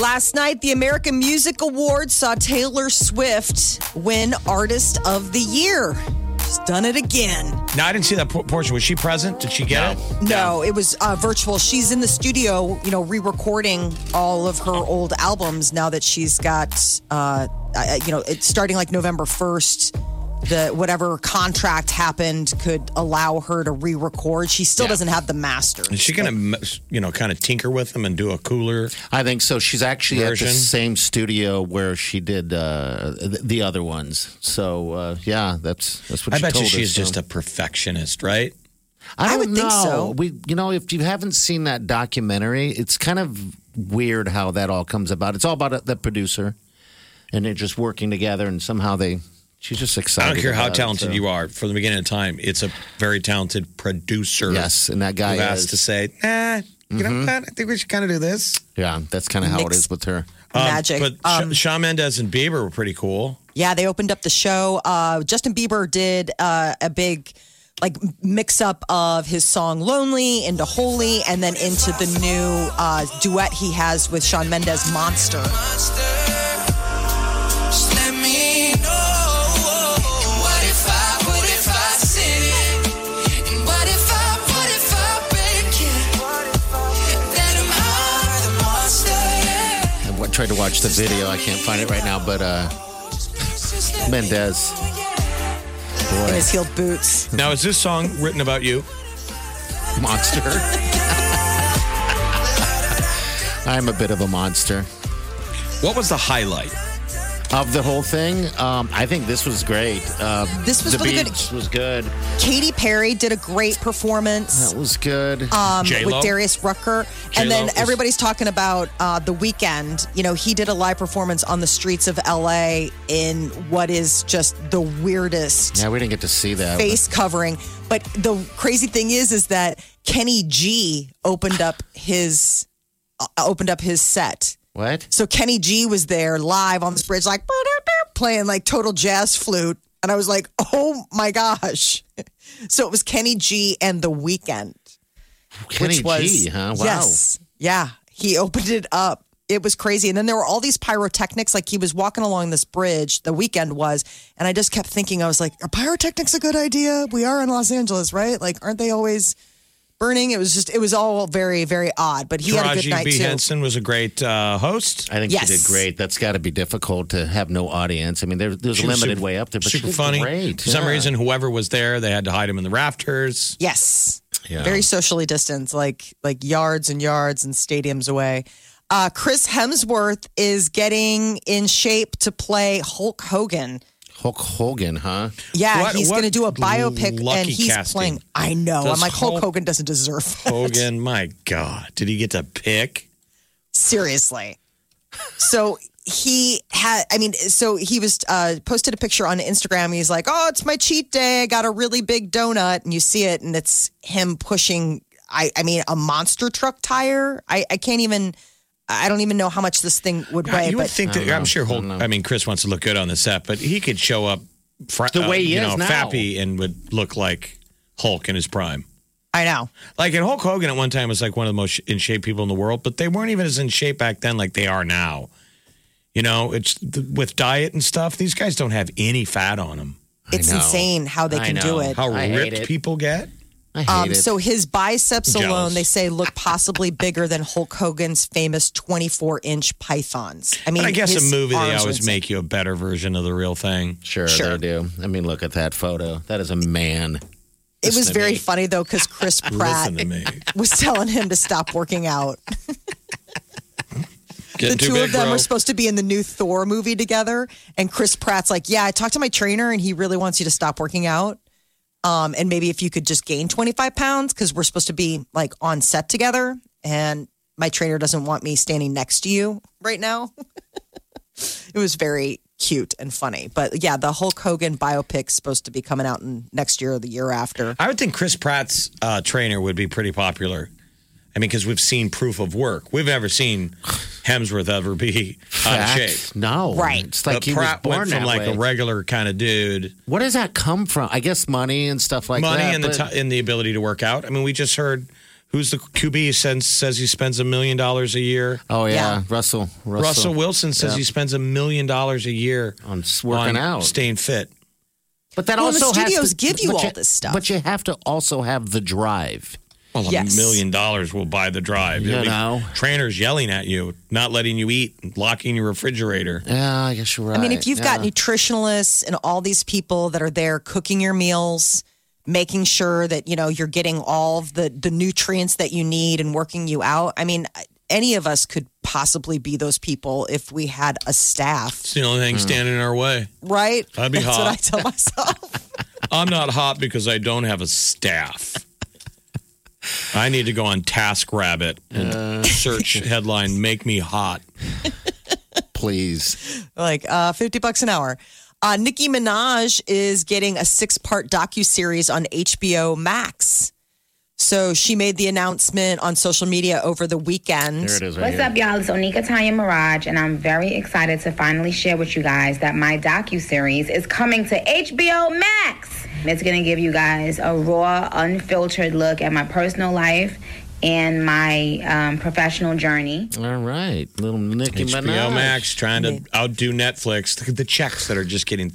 S3: Last night, the American Music Awards saw Taylor Swift win Artist of the Year. She's done it again.
S4: Now I didn't see that por- portion. Was she present? Did she get it?
S3: No, it was uh, virtual. She's in the studio, you know, re-recording all of her old albums now that she's got, uh, uh, you know, it's starting like November first. The whatever contract happened could allow her to re-record. She still
S4: Yeah.
S3: doesn't have the masters.
S4: Is she going to, you know, kind of tinker with them and do a cooler?
S5: I think so. She's actually
S4: Version?
S5: at the same studio where she did uh, the, the other ones. So uh, yeah, that's that's what
S4: I
S5: she
S4: bet you
S5: told
S4: she's
S5: us,
S4: just
S5: so.
S4: a perfectionist, right?
S5: I,
S3: I
S5: don't
S3: would
S5: know.
S3: think so.
S5: We, you know, if you haven't seen that documentary, it's kind of weird how that all comes about. It's all about the producer, and they're just working together, and somehow they. She's just excited.
S4: I don't care how
S5: about it,
S4: talented
S5: so.
S4: you are. From the beginning of time, it's a very talented producer.
S5: Yes, and that guy
S4: who has to say, nah, you know what? I think we should kind of do this.
S5: Yeah, that's kind of how it
S3: Mix-
S5: is with her.
S4: Um,
S3: Magic.
S4: But
S3: Um,
S4: Sh- Shawn Mendes and Bieber were pretty cool.
S3: Yeah, they opened up the show. Uh, Justin Bieber did uh, a big like mix up of his song "Lonely" into "Holy," and then into the new uh, duet he has with Shawn Mendes, "Monster."
S5: I to watch the video. I can't find it right now, but uh, Mendes.
S3: In his heeled boots.
S4: Now, is this song written about you?
S5: monster. (laughs) I'm a bit of a monster.
S4: What was the highlight?
S5: Of the whole thing, um, I think this was great. Um,
S3: This was
S5: the
S3: really good.
S5: beats was good.
S3: Katy Perry did a great performance.
S5: That was good.
S3: um, with Darius Rucker.
S4: J-Lo
S3: And then
S4: is-
S3: everybody's talking about uh, the Weeknd. You know, he did a live performance on the streets of LA in what is just the weirdest
S5: yeah, we didn't get to see that.
S3: face covering. But the crazy thing is, is that Kenny G opened up his uh, opened up his set.
S5: What?
S3: So Kenny G was there live on this bridge, like playing like total jazz flute. And I was like, oh my gosh. So it was Kenny G and The Weeknd
S5: Kenny
S3: which was
S5: G, huh? Wow.
S3: yes, yeah. He opened it up. It was crazy, and then there were all these pyrotechnics. Like he was walking along this bridge. The Weeknd was, and I just kept thinking, I was like, "Are pyrotechnics a good idea? We are in Los Angeles, right? Like, aren't they always burning?" It was just, it was all very, very odd. But he had a good
S4: Taraji
S3: night
S4: B.
S3: too.
S4: Henson was a great uh, host.
S5: I think
S3: Yes.
S5: she did great. That's got to be difficult to have no audience. I mean, there, there's
S4: She
S5: a
S4: was
S5: limited
S4: super-
S5: way up there, but
S4: super
S5: she did
S4: funny.
S5: Great.
S4: For some
S5: Yeah.
S4: reason, whoever was there, they had to hide him in the rafters.
S3: Yes.
S5: Yeah.
S3: Very socially distanced, like like yards and yards and stadiums away. Uh, Chris Hemsworth is getting in shape to play Hulk Hogan.
S5: Hulk Hogan, huh?
S3: Yeah,
S4: What-
S3: he's
S4: what
S3: going to do a biopic, and he's
S4: casting.
S3: playing. I know.
S4: Does
S3: I'm like Hulk,
S4: Hulk-
S3: Hogan doesn't deserve that.
S4: Hogan, my God, did he get to pick?
S3: Seriously. So he had. I mean, so he was uh, posted a picture on Instagram. He's like, "Oh, it's my cheat day. I got a really big donut," and you see it, and it's him pushing. I, I mean, a monster truck tire. I, I can't even. I don't even know how much this thing would weigh.
S4: you would
S3: but
S4: think that I'm sure Hulk. I mean, Chris wants to look good on the set, but he could show up fr-
S5: The uh, way he
S4: you
S5: is
S4: know,
S5: now.
S4: fappy and would look like Hulk in his prime.
S3: I know.
S4: Like, and Hulk Hogan at one time was like one of the most in shape people in the world, but they weren't even as in shape back then like they are now. You know, it's with diet and stuff. These guys don't have any fat on them.
S3: It's insane how they
S5: I
S3: can do it.
S4: How
S5: I
S4: ripped
S5: it.
S4: people get.
S5: I hate
S3: Um,
S5: it.
S3: so his biceps
S4: Jealous.
S3: alone, they say, look possibly bigger than Hulk Hogan's famous 24 inch pythons. I mean,
S4: But I guess
S3: his
S4: a movie they always make you a better version of the real thing.
S5: sure,
S3: Sure.
S5: they do. I mean, look at that photo. That is a man.
S3: It was
S5: Listen to
S3: very
S5: me.
S3: funny though, because Chris (laughs) Pratt
S4: Listen to me. (laughs)
S3: was telling him to stop working out. (laughs)
S4: Getting
S3: the two
S4: big,
S3: of them
S4: bro.
S3: are supposed to be in the new Thor movie together, and Chris Pratt's like, "Yeah, I talked to my trainer, and he really wants you to stop working out." Um, and maybe if you could just gain 25 pounds because we're supposed to be like on set together and my trainer doesn't want me standing next to you right now. (laughs) it was very cute and funny. But yeah, the Hulk Hogan biopic supposed to be coming out in next year or the year after.
S4: I would think Chris Pratt's uh, trainer would be pretty popular. I mean, because we've seen proof of work. We've never seen Hemsworth ever be out of shape.
S5: No.
S3: Right.
S5: It's like
S4: but
S5: he
S4: Pratt
S5: was born
S4: went from
S5: that
S4: like
S5: way.
S4: a regular kind of dude.
S5: What does that come from? I guess money and stuff like
S4: Money
S5: that.
S4: and the
S5: but-
S4: ti and the ability to work out. I mean, we just heard who's the QB says says he spends a million dollars a year.
S5: Oh yeah,
S3: Yeah.
S5: Russell, Russell.
S4: Russell Wilson says
S5: Yeah.
S4: he spends a million dollars a year
S5: on working
S4: on
S5: out.
S4: staying fit.
S5: But that
S3: Well, the
S5: also has
S3: studios
S5: to,
S3: give you
S5: but
S3: all this stuff.
S5: But you have to also have the drive.
S4: Well,
S3: Yes.
S4: a million dollars will buy the drive.
S5: You
S4: It'll
S5: know.
S4: trainers yelling at you, not letting you eat, locking your refrigerator.
S5: Yeah, I guess you're right.
S3: I mean, if you've got
S5: Yeah.
S3: nutritionalists and all these people that are there cooking your meals, making sure that you know you're getting all of the the nutrients that you need and working you out. I mean, any of us could possibly be those people if we had a staff,
S4: It's the only thing hmm. standing in our way.
S3: right?
S4: I'd be
S3: That's
S4: hot.
S3: what I tell myself. (laughs)
S4: I'm not hot because I don't have a staff. I need to go on Task Rabbit and search (laughs) headline "Make Me Hot."
S5: Please.
S3: like uh, 50 bucks an hour. Uh, Nicki Minaj is getting a six part docu-series on HBO Max. So she made the announcement on social media over the weekend.
S5: There it is right
S7: What's
S5: here.
S7: up, y'all? It's Onika Tanya Maraj, and I'm very excited to finally share with you guys that my docu-series is coming to HBO Max. It's gonna give you guys a raw, unfiltered look at my personal life and my um, professional journey.
S5: All right. Little Nicki
S4: HBO
S5: Minaj.
S4: Max trying to outdo Netflix. Look at the checks that are just getting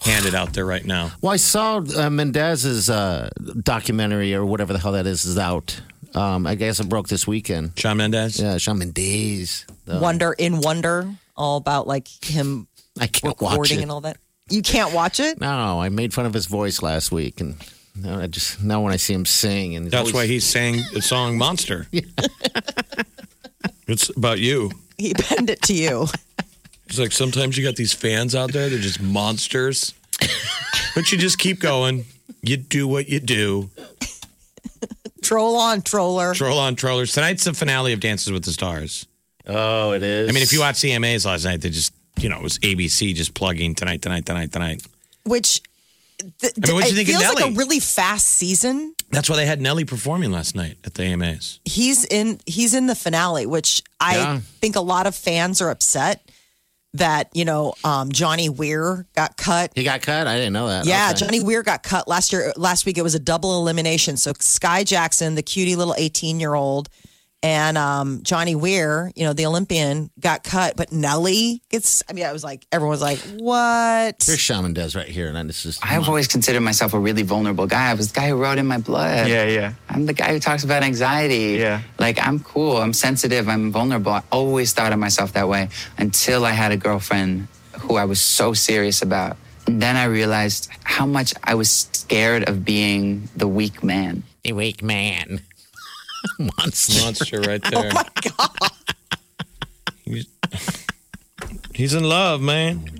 S4: handed out there right now.
S5: Well, I saw uh, Mendes's uh, documentary or whatever the hell that is is out. Um, I guess it broke this weekend.
S4: Shawn Mendes.
S5: Yeah, Shawn Mendes. The-
S3: Wonder in Wonder, all about like him
S5: I can't watch
S3: recording
S5: it.
S3: and all that. You can't watch it?
S5: No, I made fun of his voice last week, and now I just now when I see him sing, and
S4: That's why he sang the song "Monster." (laughs) it's about you.
S3: He penned it to you.
S4: It's like sometimes you got these fans out there; they're just monsters. but you just keep going. You do what you do.
S3: Troll on, troller.
S4: Troll on trollers. Tonight's the finale of Dances with the Stars.
S5: Oh, it is.
S4: I mean, if you watch CMAs last night, they just you know it was ABC just plugging tonight, tonight, tonight, tonight.
S3: Which th-
S4: I mean, what'd you
S3: it
S4: think of
S3: feels like a really fast season.
S4: That's why they had Nelly performing last night at the AMAs.
S3: He's in he's in the finale, which I
S5: Yeah.
S3: think a lot of fans are upset that, you know, um, Johnny Weir got cut.
S5: he got cut, I didn't know that.
S3: Yeah,
S5: Okay.
S3: Johnny Weir got cut last year. Last week it was a double elimination. So Skai Jackson, the cutie little eighteen year old, and um, Johnny Weir, you know, the Olympian, got cut. But Nelly gets. I mean, I was like, everyone's like, what?
S5: Here's Shawn Mendes right here, and then this is.
S8: I've always considered myself a really vulnerable guy. I was the guy who wrote in my blood.
S9: Yeah, yeah.
S8: I'm the guy who talks about anxiety.
S9: Yeah.
S8: Like, I'm cool, I'm sensitive, I'm vulnerable. I always thought of myself that way until I had a girlfriend who I was so serious about. And then I realized how much I was scared of being the weak man.
S5: The weak man. (laughs) Monster.
S4: Monster right (laughs) there. Oh my god. He's, he's in love, man.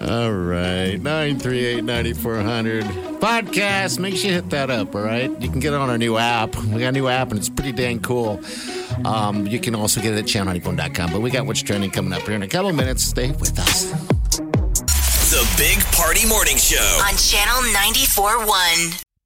S5: All right. 938 9400. Podcast. Make sure you hit that up, all right? You can get it on our new app. We got a new app, and it's pretty dang cool. Um, you can also get it at channel94.com. But we got what's trending coming up here in a couple of minutes. Stay with us.
S2: The Big Party Morning Show.
S1: On Channel 94.1.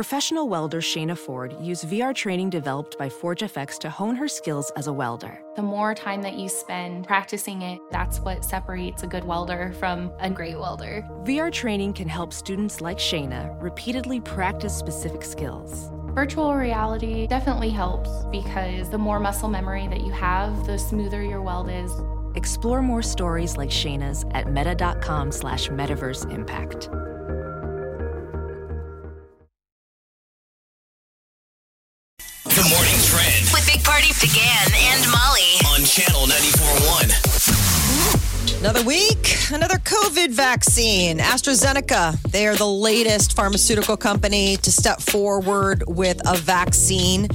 S10: Professional welder Shayna Ford used VR training developed by ForgeFX to hone her skills as a welder.
S11: The more time that you spend practicing it, that's what separates a good welder from a great welder.
S10: VR training can help students like Shayna repeatedly practice specific skills.
S11: Virtual reality definitely helps because the more muscle memory that you have, the smoother your weld is.
S10: Explore more stories like Shayna's at meta.com slash metaverse impact.
S2: Morning trend
S1: With Big Party DeGan and Molly.
S2: on channel 94.1.
S3: Another week, another COVID vaccine. AstraZeneca, they are the latest pharmaceutical company to step forward with a vaccine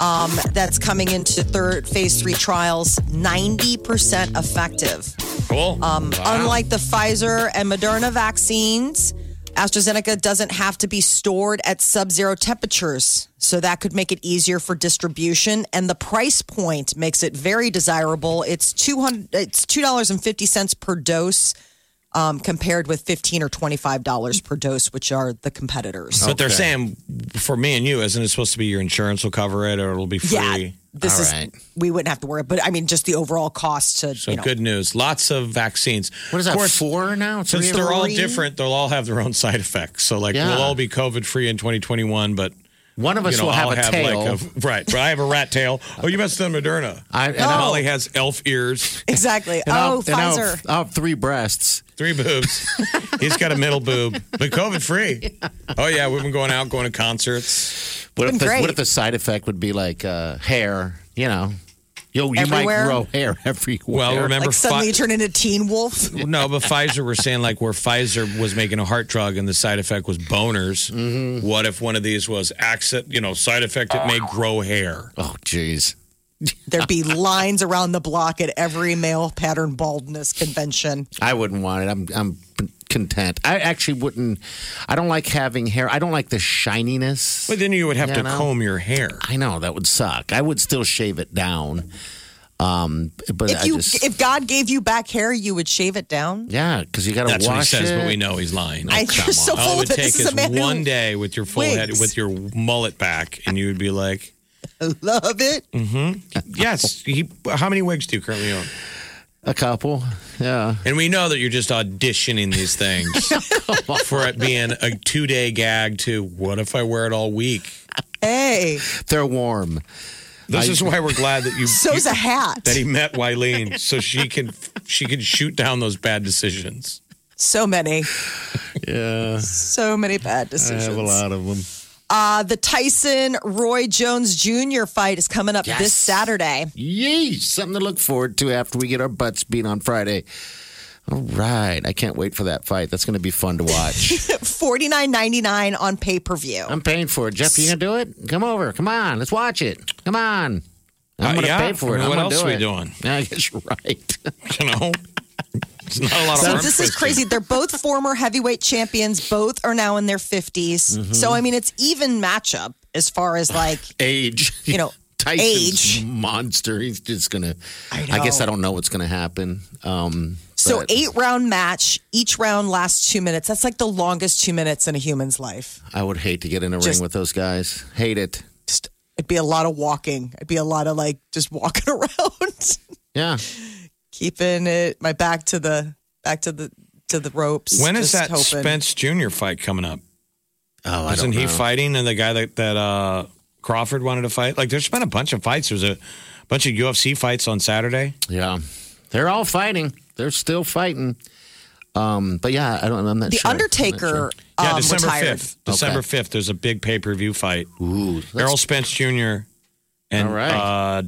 S3: um, that's coming into third phase three trials, 90% effective.
S4: Cool.
S3: Um, Unlike the Pfizer and Moderna vaccines, AstraZeneca doesn't have to be stored at sub zero temperatures. So that could make it easier for distribution. And the price point makes it very desirable. It's, 200, it's $2.50 per dose. Um, compared with fifteen or twenty five dollars per dose, which are the competitors.
S4: But they're saying for me and you, isn't it supposed to be your insurance will cover it or it'll be free?
S3: Yeah, this
S5: All
S3: is
S5: right.
S3: we wouldn't have to worry. But I mean, just the overall cost to
S4: So
S3: you know,
S4: good news. Lots of vaccines.
S5: What is that,
S4: Of course,
S5: four now?
S4: Since they're all different, they'll all have their own side effects. So like
S5: Yeah.
S4: we'll all be COVID free in 2021, but
S5: One of us
S4: you know,
S5: will have
S4: I'll
S5: a tail.
S4: Like a, right. I have a rat tail. (laughs) Oh, you must have done Moderna.
S5: I- and
S4: and
S5: I-
S4: Molly has elf ears,
S3: Exactly.
S5: And I'll-
S3: oh,
S5: and I'll-
S3: Pfizer.
S5: I'll have three breasts.
S4: three boobs. (laughs) He's got a middle boob, but COVID free. (laughs) Oh yeah, we've been going out, going to concerts.
S5: What if, the, what if the side effect would be like uh, hair? You know, you you might grow hair (laughs) everywhere.
S4: Well, remember,
S3: like suddenly
S4: Pfi-
S3: you turn into Teen Wolf. (laughs)
S4: no, but Pfizer were saying like where Pfizer was making a heart drug and the side effect was boners.
S5: Mm-hmm.
S4: What if one of these was accident? You know, side effect it may grow hair.
S5: Oh, jeez.
S3: There'd be lines around the block at every male pattern baldness convention.
S5: I wouldn't want it. I'm I'm content. I actually wouldn't. I don't like having hair. I don't like the shininess.
S4: But then you would have
S5: You
S4: to
S5: know?
S4: comb your hair.
S5: I know that would suck. I would still shave it down. Um, but
S3: If you
S5: just
S3: if God gave you back hair, you would shave it down.
S5: yeah, because you got to
S4: That's what he
S5: wash
S4: says,
S5: it.
S4: but we know he's lying.
S3: I,
S5: come
S3: you're so
S5: on.
S4: All
S3: full
S4: it would
S3: of it.
S4: take
S3: This is
S4: is
S3: a man
S4: one
S3: who
S4: day with your full head, with your mullet back, and you would be like, (laughs)
S3: love it. Mm-hmm.
S4: "Yes." He, how many wigs do you currently own?
S5: a couple. Yeah,
S4: And we know that you're just auditioning these things (laughs) (laughs) for it being a two day gag. To what if I wear it all week?
S3: Hey,
S5: they're warm.
S4: This
S5: I-
S4: is why we're glad that you
S3: so's a hat.
S4: that he met Wileen, so she can she can shoot down those bad decisions.
S3: So many,
S5: Yeah,
S3: so many bad decisions.
S5: I
S3: decisions.
S5: have a lot of them.
S3: Uh, the Tyson Roy Jones Jr. fight is coming up
S5: Yes.
S3: this Saturday.
S5: Yee, something to look forward to after we get our butts beat on Friday. All right, I can't wait for that fight. That's going to be fun to watch. (laughs)
S3: Forty nine ninety nine on pay per view.
S5: I'm paying for it. Jeff, you gonna do it? Come over. Come on. Let's watch it. Come on. I'm
S4: Uh,
S5: gonna
S4: yeah.
S5: pay for it.
S4: I mean,
S5: I'm
S4: what else
S5: do
S4: are we
S5: it.
S4: doing?
S5: Yeah, (laughs) I guess you're right.
S4: You know, (laughs) not a lot of
S3: So
S4: arm
S3: this is
S4: twisting.
S3: crazy. They're both (laughs) former heavyweight champions. Both are now in their 50s.
S5: Mm-hmm.
S3: So I mean, it's even matchup as far as like (sighs)
S5: Age.
S3: you know (laughs)
S5: Tyson's
S3: age.
S5: monster. He's just gonna.
S3: I
S5: I, guess
S3: know.
S5: I don't know what's gonna happen. Um,
S3: So
S5: but
S3: eight round match. Each round lasts two minutes. That's like the longest two minutes in a human's life.
S5: I would hate to get in a
S3: Just-
S5: ring with those guys. Hate it.
S3: Just it'd be a lot of walking. It'd be a lot of like just walking (laughs) around,
S5: Yeah.
S3: Keeping it my back to the back to the to the ropes.
S4: When is that
S3: hoping.
S4: Spence Jr. fight coming up?
S5: Oh, I
S4: Isn't
S5: don't
S4: he
S5: know.
S4: fighting and the guy that that uh, Crawford wanted to fight? Like, there's been a bunch of fights. There's a bunch of UFC fights on Saturday.
S5: Yeah, they're all fighting. They're still fighting. Um, but yeah, I don't. I'm not
S3: The
S5: sure. I'm not
S3: Undertaker
S5: sure.
S4: Yeah,
S3: um,
S4: December
S3: retired.
S4: fifth. December fifth. There's a big pay per view fight.
S5: Ooh,
S4: Errol Spence Jr. and
S5: All right.
S4: uh,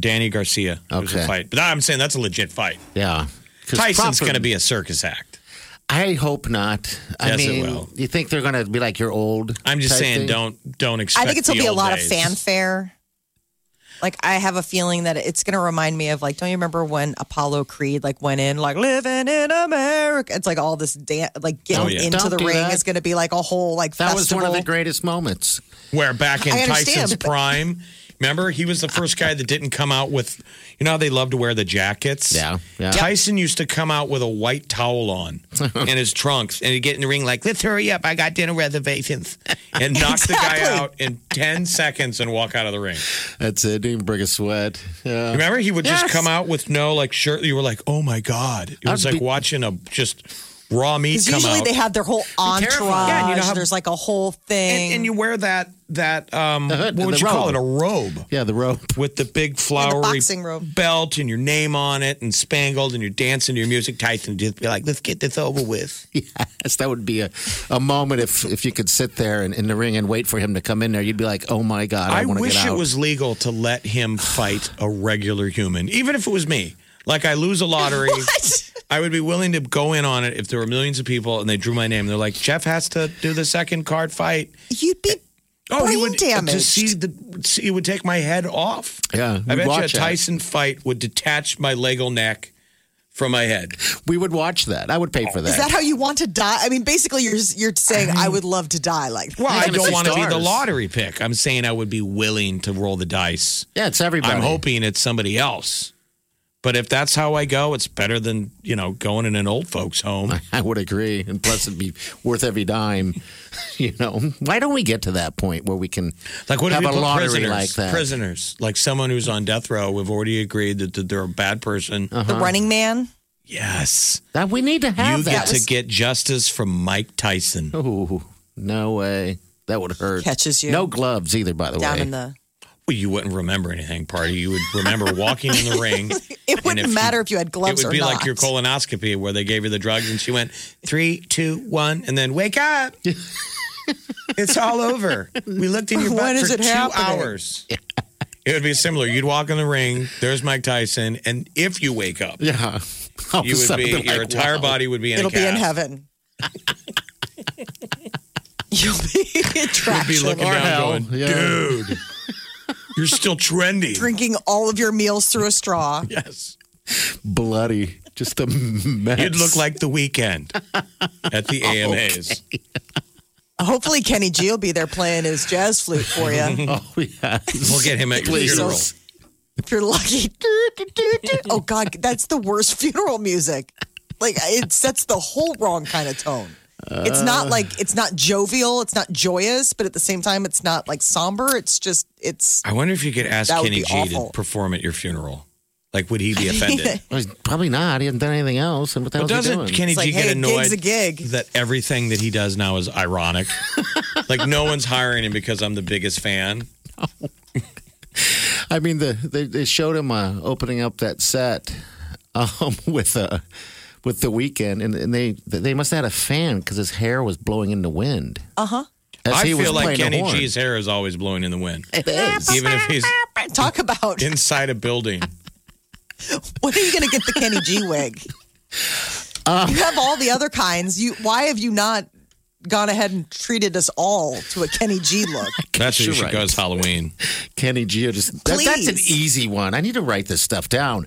S4: Danny Garcia. There's a
S5: Okay.
S4: fight, but I'm saying that's a legit fight.
S5: Yeah.
S4: Tyson's
S5: Crawford-
S4: going to be a circus act.
S5: I hope not. I
S4: Yes, it will.
S5: you think they're going to be like you're old?
S4: I'm just saying,
S5: thing?
S4: don't don't expect.
S3: I think it's gonna be a lot
S4: days.
S3: of fanfare. Like I have a feeling that it's gonna remind me of like, don't you remember when Apollo Creed like went in like living in America? It's like all this dance, like getting
S4: Oh, yeah.
S3: into
S5: Don't
S3: the ring
S5: that.
S3: is gonna be like a whole like
S5: That was one of the greatest moments.
S4: Where back in
S3: I understand,
S4: Tyson's
S3: but-
S4: prime, (laughs) remember he was the first guy that didn't come out with. You know how they love to wear the jackets.
S5: Yeah, yeah.
S4: Tyson used to come out with a white towel on (laughs) in his trunks, and he'd get in the ring like, "Let's hurry up, I got dinner reservations," (laughs) and knock the guy out in ten seconds and walk out of the ring.
S5: That's it. Didn't even bring a sweat. Yeah.
S4: Remember, he would just
S5: Yes.
S4: come out with no like shirt. You were like, "Oh my god!" It was
S5: I'd
S4: like
S5: be-
S4: watching a just raw meat
S3: Because
S4: come
S3: usually
S4: out.
S3: they have their whole entourage.
S4: Yeah, and you know how-
S3: There's like a whole thing.
S4: and, and you wear that that um,
S5: The hood-
S4: what would
S5: the
S4: you call it? A robe.
S5: Yeah, the robe (laughs)
S4: with the big flowery
S3: boxing robe.
S4: belt and your name on it and spangled and you're dancing to your music Tyson just be like let's get this over with (laughs)
S5: Yes, that would be a, a moment if if you could sit there and, in the ring and wait for him to come in there. You'd be like, oh my god, I,
S4: I,
S5: want to
S4: wish
S5: get out.
S4: it was legal to let him fight a regular human even if it was me like I lose a lottery (laughs) I would be willing to go in on it if there were millions of people and they drew my name they're like Jeff has to do the second card fight
S3: You'd be
S4: oh he
S3: brain
S4: would to
S3: damaged.
S4: see the see, he would take my head off
S5: Yeah,
S4: I
S5: we'd
S4: bet you a
S5: watch that.
S4: Tyson fight would detach my Lego neck from my head
S5: We would watch that. I would pay for that.
S3: Is that how you want to die? I mean, basically, you're you're saying I would love to die like that.
S4: Well, I don't
S5: it's
S4: want to be the lottery pick. I'm saying I would be willing to roll the dice.
S5: yeah, it's everybody.
S4: I'm hoping it's somebody else. But if that's how I go, it's better than, you know, going in an old folks home. (laughs)
S5: I would agree, and plus it'd be worth every dime. (laughs) You know, why don't we get to that point where we can
S4: Like what if
S5: have a
S4: put
S5: lottery
S4: prisoners,
S5: like that?
S4: prisoners, like someone who's on death row, we've already agreed that, that they're a bad person.
S5: Uh-huh.
S3: The Running Man.
S4: Yes.
S5: That we need to have
S4: you
S5: that.
S4: get to get justice from Mike Tyson.
S5: Ooh, no way. That would hurt.
S3: Catches you.
S5: No gloves either, by the
S3: down
S5: way.
S3: in the.
S4: Well, you wouldn't remember anything, party. You would remember walking in the (laughs) ring.
S3: It wouldn't matter
S4: you-
S3: if you had gloves.
S4: It
S3: would
S4: be
S3: not.
S4: like your colonoscopy where they gave you the drugs and she went three, two, one, and then wake up. (laughs) it's all over. We looked in your butt
S3: When is
S4: for
S3: it
S4: two
S3: happening?
S4: hours. It would be similar. You'd walk in the ring. There's Mike Tyson, and if you wake up,
S5: yeah. All
S4: you would
S5: sudden,
S4: be
S5: they're
S4: your
S5: like,
S4: entire
S5: wow.
S4: body would be in
S3: It'll
S4: a
S3: be in heaven. (laughs) You'll be
S4: You'd be looking
S5: Or
S4: down,
S5: hell,
S4: going,
S5: yeah.
S4: "Dude, you're still trendy."
S3: drinking all of your meals through a straw. (laughs)
S4: Yes,
S5: bloody. Just a mess.
S4: you'd look like the Weeknd at the (laughs) AMAs.
S3: Hopefully, Kenny G will be there playing his jazz flute for you. (laughs)
S5: Oh, yeah.
S4: We'll get him at your
S5: Please.
S4: funeral.
S3: if you're lucky. Oh God, that's the worst funeral music. Like it sets the whole wrong kind of tone. It's not like it's not jovial, it's not joyous, but at the same time, it's not like somber. It's just it's.
S4: I wonder if you could ask
S3: That would
S4: Kenny
S3: be
S4: G
S3: awful.
S4: to perform at your funeral. Like, would he be (laughs) offended?
S5: Well, he's probably not. He hasn't done anything else. And what the
S4: But
S5: hell's he
S4: doesn't
S5: doing?
S4: Kenny
S3: It's
S4: G
S3: like,
S4: get
S3: hey, a
S4: annoyed
S3: gig's a gig.
S4: that everything that he does now is ironic? (laughs) like, no one's hiring him because I'm the biggest fan. (laughs)
S5: I mean, the they, they showed him uh, opening up that set um, with uh, with the Weeknd, and, and they they must have had a fan because his hair was blowing in the wind.
S3: Uh huh.
S4: I feel like Kenny. G's hair is always blowing in the wind, (laughs)
S5: It is.
S4: even if he's
S3: Talk about (laughs)
S4: inside a building. (laughs)
S3: when are you going to get the Kenny G wig?
S5: Uh,
S3: you have all the other kinds. You why have you not gone ahead and treated us all to a Kenny G (laughs) look?
S4: That's who
S5: You're right.
S4: go as Halloween.
S5: Kenny G. Just that, that's an easy one. I need to write this stuff down.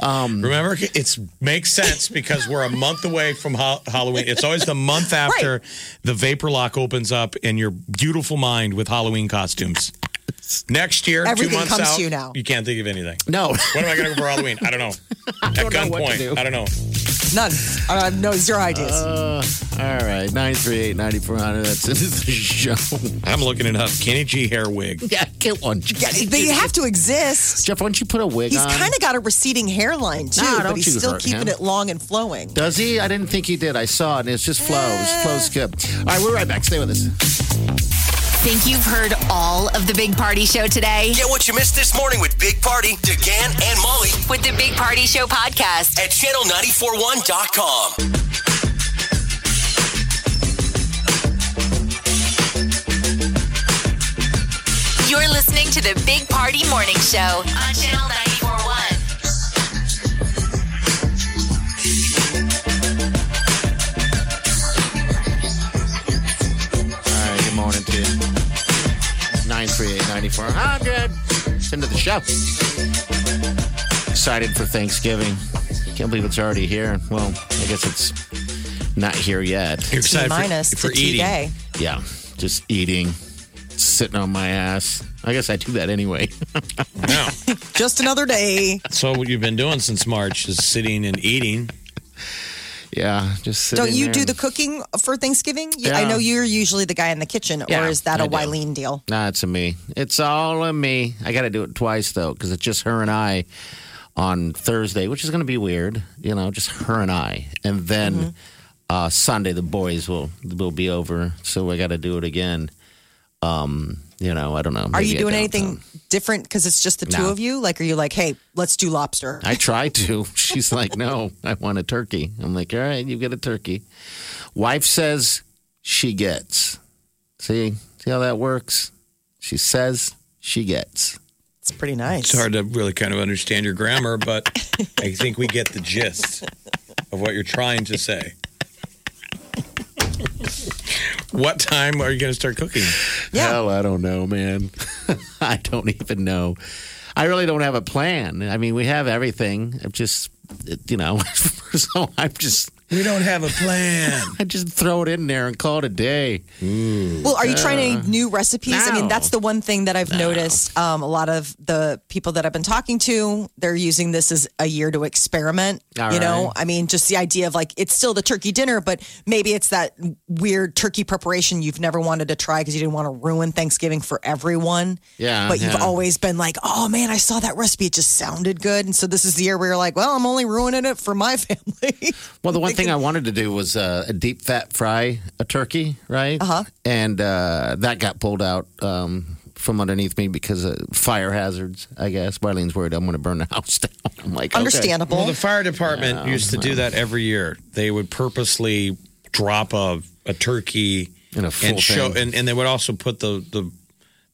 S5: Um,
S4: Remember, it makes sense because we're a month away from ha- Halloween. It's always the month after the vapor lock opens up in your beautiful mind with Halloween costumes. Next year,
S3: Everything
S4: two months
S3: comes
S4: out,
S3: to you now.
S4: You can't think of anything.
S5: no,
S4: What am I going to go for Halloween? I don't know. (laughs) At
S5: don't know what do.
S4: gunpoint, I don't know.
S3: None. I have no zero ideas.
S5: Uh, all right, 938 9400. That's into (laughs) the show.
S4: I'm looking it up. Kenny G hair wig.
S5: Yeah, get one.
S3: yeah, they have to exist.
S5: Jeff, why don't you put a wig
S3: He's
S5: on?
S3: kind of got a receding hairline too,
S5: Nah,
S3: but he's still keeping
S5: him.
S3: it long and flowing.
S5: Does he? I didn't think he did. I saw it, and it's just flows. Flows good. All right, we're right back. Stay with us.
S1: Think you've heard all of the Big Party Show today?
S2: Get what you missed this morning with Big Party, DeGan, and Molly
S1: With the Big Party Show podcast.
S2: at channel941.com.
S1: You're listening to the Big Party Morning Show on Channel 941.
S5: 938 9400. Into the show. Excited for Thanksgiving. Can't believe it's already here. Well, I guess it's not here yet.
S4: You're
S3: T
S4: excited
S3: minus
S4: for,
S3: to
S4: for
S3: T
S4: eating.
S3: day.
S5: Yeah, just eating, sitting on my ass. I guess I do that anyway. (laughs)
S4: Yeah. (laughs)
S3: Just another day.
S4: So what you've been doing since March is sitting and eating.
S5: Yeah, just sitting
S3: Don't you do the cooking for Thanksgiving? You- I know you're usually the guy in the kitchen,
S5: Yeah,
S3: or is that
S5: I
S3: a. Wileen deal?
S5: Nah, it's a me. It's all a me. I got to do it twice though, because it's just her and I on Thursday, which is going to be weird. You know, just her and I, and then
S3: Mm-hmm.
S5: uh, Sunday the boys will will be over, so I got to do it again. Um, you know, I don't know.
S3: Are you doing anything
S5: know.
S3: different because it's just the two
S5: No.
S3: of you? Like, are you like, hey, let's do lobster?
S5: I try to. (laughs) She's like, no, I want a turkey. I'm like, all right, you get a turkey. Wife says she gets. See, see how that works. She says she gets.
S3: It's pretty nice.
S4: It's hard to really kind of understand your grammar, but (laughs) I think we get the gist of what you're trying to say. What time are you going to start cooking?
S3: Yeah.
S5: Hell, I don't know, man. (laughs) I don't even know. I really don't have a plan. I mean, we have everything. I'm just, you know, (laughs) so I'm just,
S4: We don't have a plan. (laughs)
S5: I just throw it in there and call it a day.
S3: Well, are you trying any new recipes? I mean, that's the one thing that I've noticed. Um, a lot of the people that I've been talking to, they're using this as a year to experiment.
S5: All
S3: you know,
S5: right.
S3: I mean, just the idea of like it's still the turkey dinner, but maybe it's that weird turkey preparation you've never wanted to try because you didn't want to ruin Thanksgiving for everyone.
S5: Yeah,
S3: But you've always been like, oh man, I saw that recipe; it just sounded good. And so this is the year where you're like, well, I'm only ruining it for my (laughs) family.
S5: Well, the one
S3: Thanks
S5: thing I wanted to do was uh, a deep fat fry a turkey, right? Uh-huh. And uh, that got pulled out um, from underneath me because of fire hazards, I guess. Marlene's worried I'm going to burn the (laughs) house down. I'm like, okay.
S3: Understandable.
S4: Well, the fire department used to do that every year. They would purposely drop a, a turkey
S5: In a full
S4: and show,
S5: thing.
S4: and, and they would also put the, the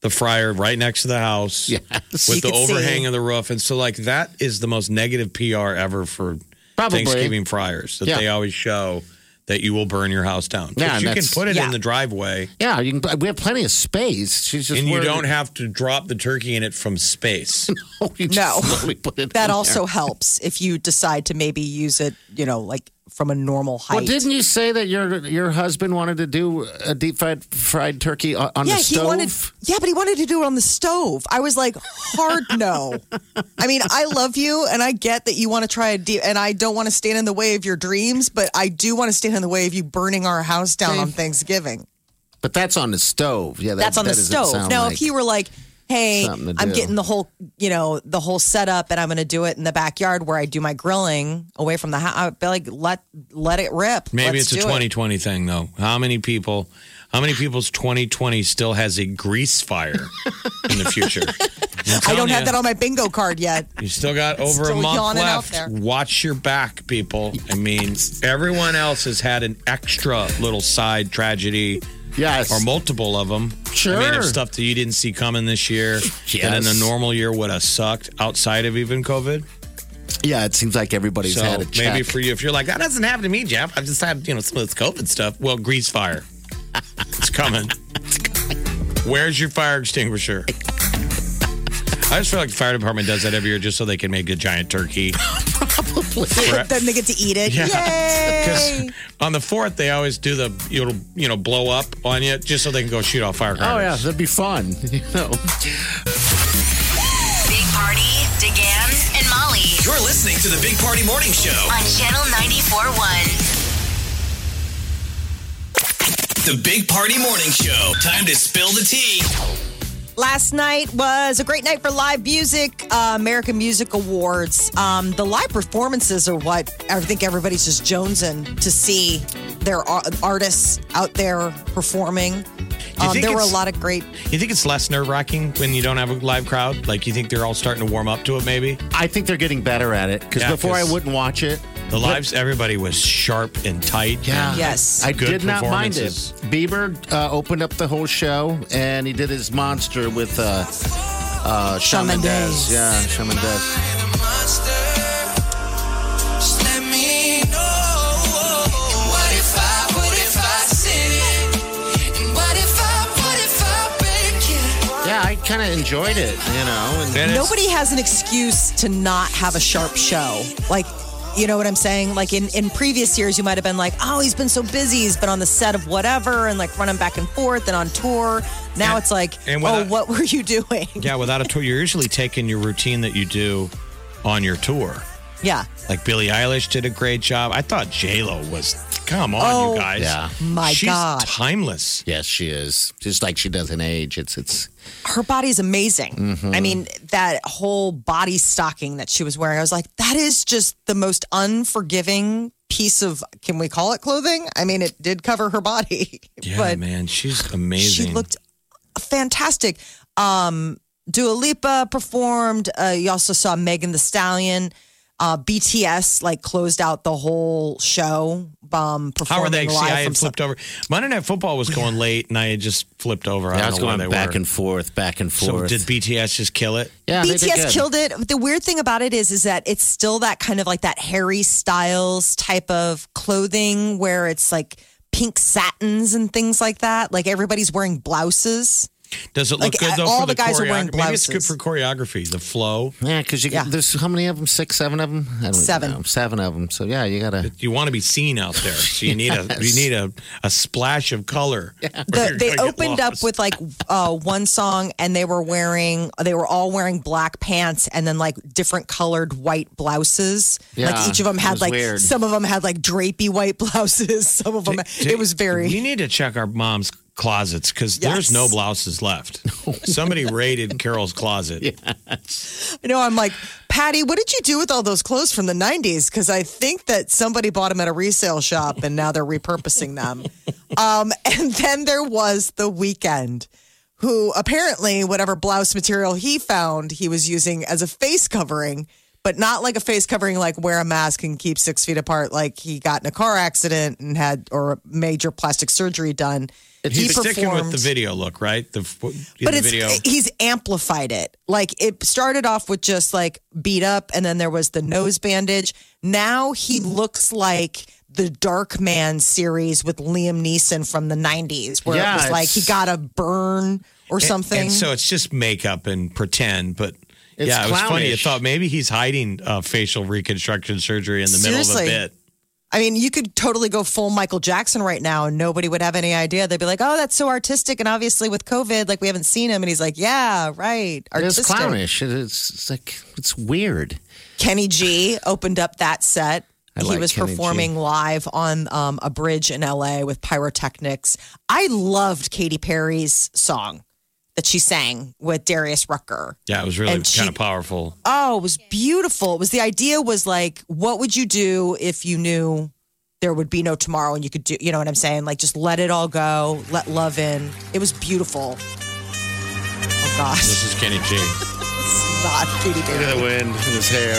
S4: the fryer right next to the house
S5: Yes.
S4: with
S3: You
S4: the
S3: could see.
S4: overhang of the roof. And so, like, that is the most negative PR ever for
S5: Probably.
S4: Thanksgiving fryers that
S5: Yeah.
S4: they always show that you will burn your house down.
S5: Yeah,
S4: you can put it
S3: Yeah.
S4: in the driveway.
S5: Yeah, you can, we have plenty of space. She's just
S4: and you don't have to drop the turkey in it from space. (laughs)
S5: You just
S3: No.
S5: put it
S3: that
S5: in
S3: also
S5: there.
S3: helps if you decide to maybe use it, you know, like from a normal height.
S5: Well, didn't you say that your your husband wanted to do a deep fried fried turkey on,
S3: yeah,
S5: the stove?
S3: he wanted. Yeah, but he wanted to do it on the stove. I was like, hard no. (laughs) I mean, I love you, and I get that you want to try a deep, and I don't want to stand in the way of your dreams, but I do want to stand in the way of you burning our house down on Thanksgiving.
S5: But that's on the stove. Yeah, that,
S3: That's on the
S5: that doesn't
S3: stove. Now,
S5: like-
S3: if you were like, "Hey, I'm
S5: do.
S3: getting the whole, you know, the whole setup, and I'm going to do it in the backyard where I do my grilling away from the house," I'd be like, "Let let it rip."
S4: Maybe
S3: Let's
S4: it's a
S3: do it.
S4: 2020 thing, though. How many people? How many people's 2020 still has a grease fire (laughs) in the future?
S3: I don't have that on my bingo card yet.
S4: You still got over a
S3: Still
S4: month
S3: yawning out
S4: left. Watch your back, people. I mean, everyone else has had an extra little side tragedy.
S5: Yes.
S4: Or multiple of them. I mean,
S5: Sure.
S4: of stuff that you didn't see coming this year. That in a normal year would have sucked outside of even COVID.
S5: yeah, it seems like everybody's
S4: so
S5: had a check.
S4: maybe for you, if you're like, that doesn't happen to me, Jeff. I've just had, you know, some of this COVID stuff. Well, grease fire. (laughs) it's coming. Where's your fire extinguisher? I just feel like the fire department does that every year just so they can make a giant turkey. (laughs) Right.
S3: then they get to eat it.
S4: Yeah.
S3: Yay!
S4: Because on the fourth, they always do the it'll you know blow up on you just so they can go shoot off firecrackers.
S5: oh yeah, that'd be fun. (laughs) You know.
S1: Big Party, DeGan, and Molly
S2: You're listening to the Big Party Morning Show.
S1: on Channel 94.1.
S2: The Big Party Morning Show. Time to spill the tea.
S3: Last night was a great night for live music, uh, American Music Awards. Um, the live performances are what I think everybody's just jonesing to see. There are artists out there performing.
S4: you
S3: Um,
S4: think
S3: there were a
S4: it's-
S3: lot of great.
S4: You think it's less nerve wracking when you don't have a live crowd? Like you think they're all starting to warm up to it? Maybe
S5: I think they're getting better at it because
S4: Yeah,
S5: before I wouldn't watch it.
S4: The lives, everybody was sharp and tight.
S5: Yeah.
S4: and
S3: Yes.
S5: I
S4: Good
S5: did not mind it.
S4: performances.
S5: Bieber uh, opened up the whole show and he did his monster with uh, uh, Shawn
S3: Shawn
S5: Mendes.
S3: Mendes.
S5: Yeah, Shawn Mendes. Yeah, I kind of enjoyed it, you know. And
S4: And
S3: Nobody has an excuse to not have a sharp show. Like, you know what I'm saying? Like in, in previous years, you might have been like, oh, he's been so busy. He's been on the set of whatever and like running back and forth and on tour. Now
S4: And-
S3: it's like,
S4: and
S3: oh, what were you doing?
S4: Yeah, without a tour, you're usually (laughs) taking your routine that you do on your tour.
S3: Yeah.
S4: Like Billie Eilish did a great job. I thought J Lo was. Come on,
S3: Oh,
S4: you guys.
S5: Yeah.
S3: My
S4: She's
S3: God.
S4: timeless.
S5: yes, she is just like she doesn't age. It's it's
S3: her body's amazing.
S4: Mm-hmm.
S3: I mean, that whole body stocking that she was wearing, I was like, that is just the most unforgiving piece of, can we call it clothing? I mean, it did cover her body, (laughs)
S4: Yeah,
S3: but
S4: man, she's amazing.
S3: she looked fantastic. Um, Dua Lipa performed. Uh, you also saw Megan Thee Stallion. Uh, BTS like closed out the whole show. Um,
S4: How are they?
S3: performing
S4: See, I had flipped over. Monday Night Football was going (laughs) late, and I had just flipped over. I
S5: I
S4: don't
S5: was
S4: know
S5: going
S4: they
S5: back
S4: were.
S5: and forth, back and
S4: so
S5: forth.
S4: did BTS just kill it?
S5: yeah, they did
S3: BTS
S5: good.
S3: killed it. The weird thing about it is, is that it's still that kind of like that Harry Styles type of clothing where it's like pink satins and things like that. Like everybody's wearing blouses.
S4: Does it look
S3: Like,
S4: good though?
S3: all
S4: for
S3: the guys are
S4: choreo-
S3: wearing
S4: Maybe it's good for choreography. The flow.
S5: Yeah, because you
S3: Yeah.
S5: there's how many of them? Six, seven of them. I don't
S3: Seven.
S5: know. seven of them. So yeah, you gotta.
S4: You want to be seen out there, so you need a (laughs) you need a, a splash of color. (laughs) or
S3: The, they opened up with like uh, one song and they were wearing, they were all wearing black pants and then like different colored white blouses.
S5: Yeah,
S3: like each of them had like,
S5: weird.
S3: some of them had like drapey white (laughs) blouses. Some of them, it was very.
S4: We need to check our mom's closets because
S3: Yes.
S4: there's no blouses left. (laughs) Somebody raided Carol's closet. (laughs)
S3: I know I'm like Patty, what did you do with all those clothes from the 90s? Because I think that somebody bought them at a resale shop and now they're repurposing them. (laughs) um, and then there was the Weeknd, who apparently, whatever blouse material he found, he was using as a face covering, but not like a face covering, like wear a mask and keep six feet apart, like he got in a car accident and had or major plastic surgery done.
S4: He's sticking with the video look, right? The,
S3: but
S4: the
S3: it's
S4: video.
S3: he's amplified it. Like it started off with just like beat up, and then there was the nose bandage. Now he looks like the Darkman series with Liam Neeson from the '90s, where
S4: Yeah,
S3: it was like he got a burn or
S4: And-
S3: something.
S4: And, so it's just makeup and pretend, but.
S5: It's
S4: yeah, it was funny.
S5: I
S4: thought maybe he's hiding uh, facial reconstruction surgery in the middle of a bit.
S3: I mean, you could totally go full Michael Jackson right now, and nobody would have any idea. They'd be like, "Oh, that's so artistic," and obviously with COVID, like we haven't seen him, and he's like, "Yeah, right,
S5: It's
S3: artistic."
S5: clownish. It is it's like it's weird.
S3: Kenny G opened up that set.
S5: I
S3: he
S5: like
S3: was
S5: Kenny G.
S3: performing live on um, a bridge in LA with pyrotechnics. I loved Katy Perry's song that she sang with Darius Rucker.
S4: Yeah, it was really
S3: And she-
S4: kind of powerful.
S3: Oh, it was beautiful. It was the idea was like, what would you do if you knew there would be no tomorrow and you could do, you know what I'm saying? Like, just let it all go, let love in. It was beautiful. Oh gosh,
S4: This is Kenny G.
S3: it's not Katy
S5: Look at the wind in his hair.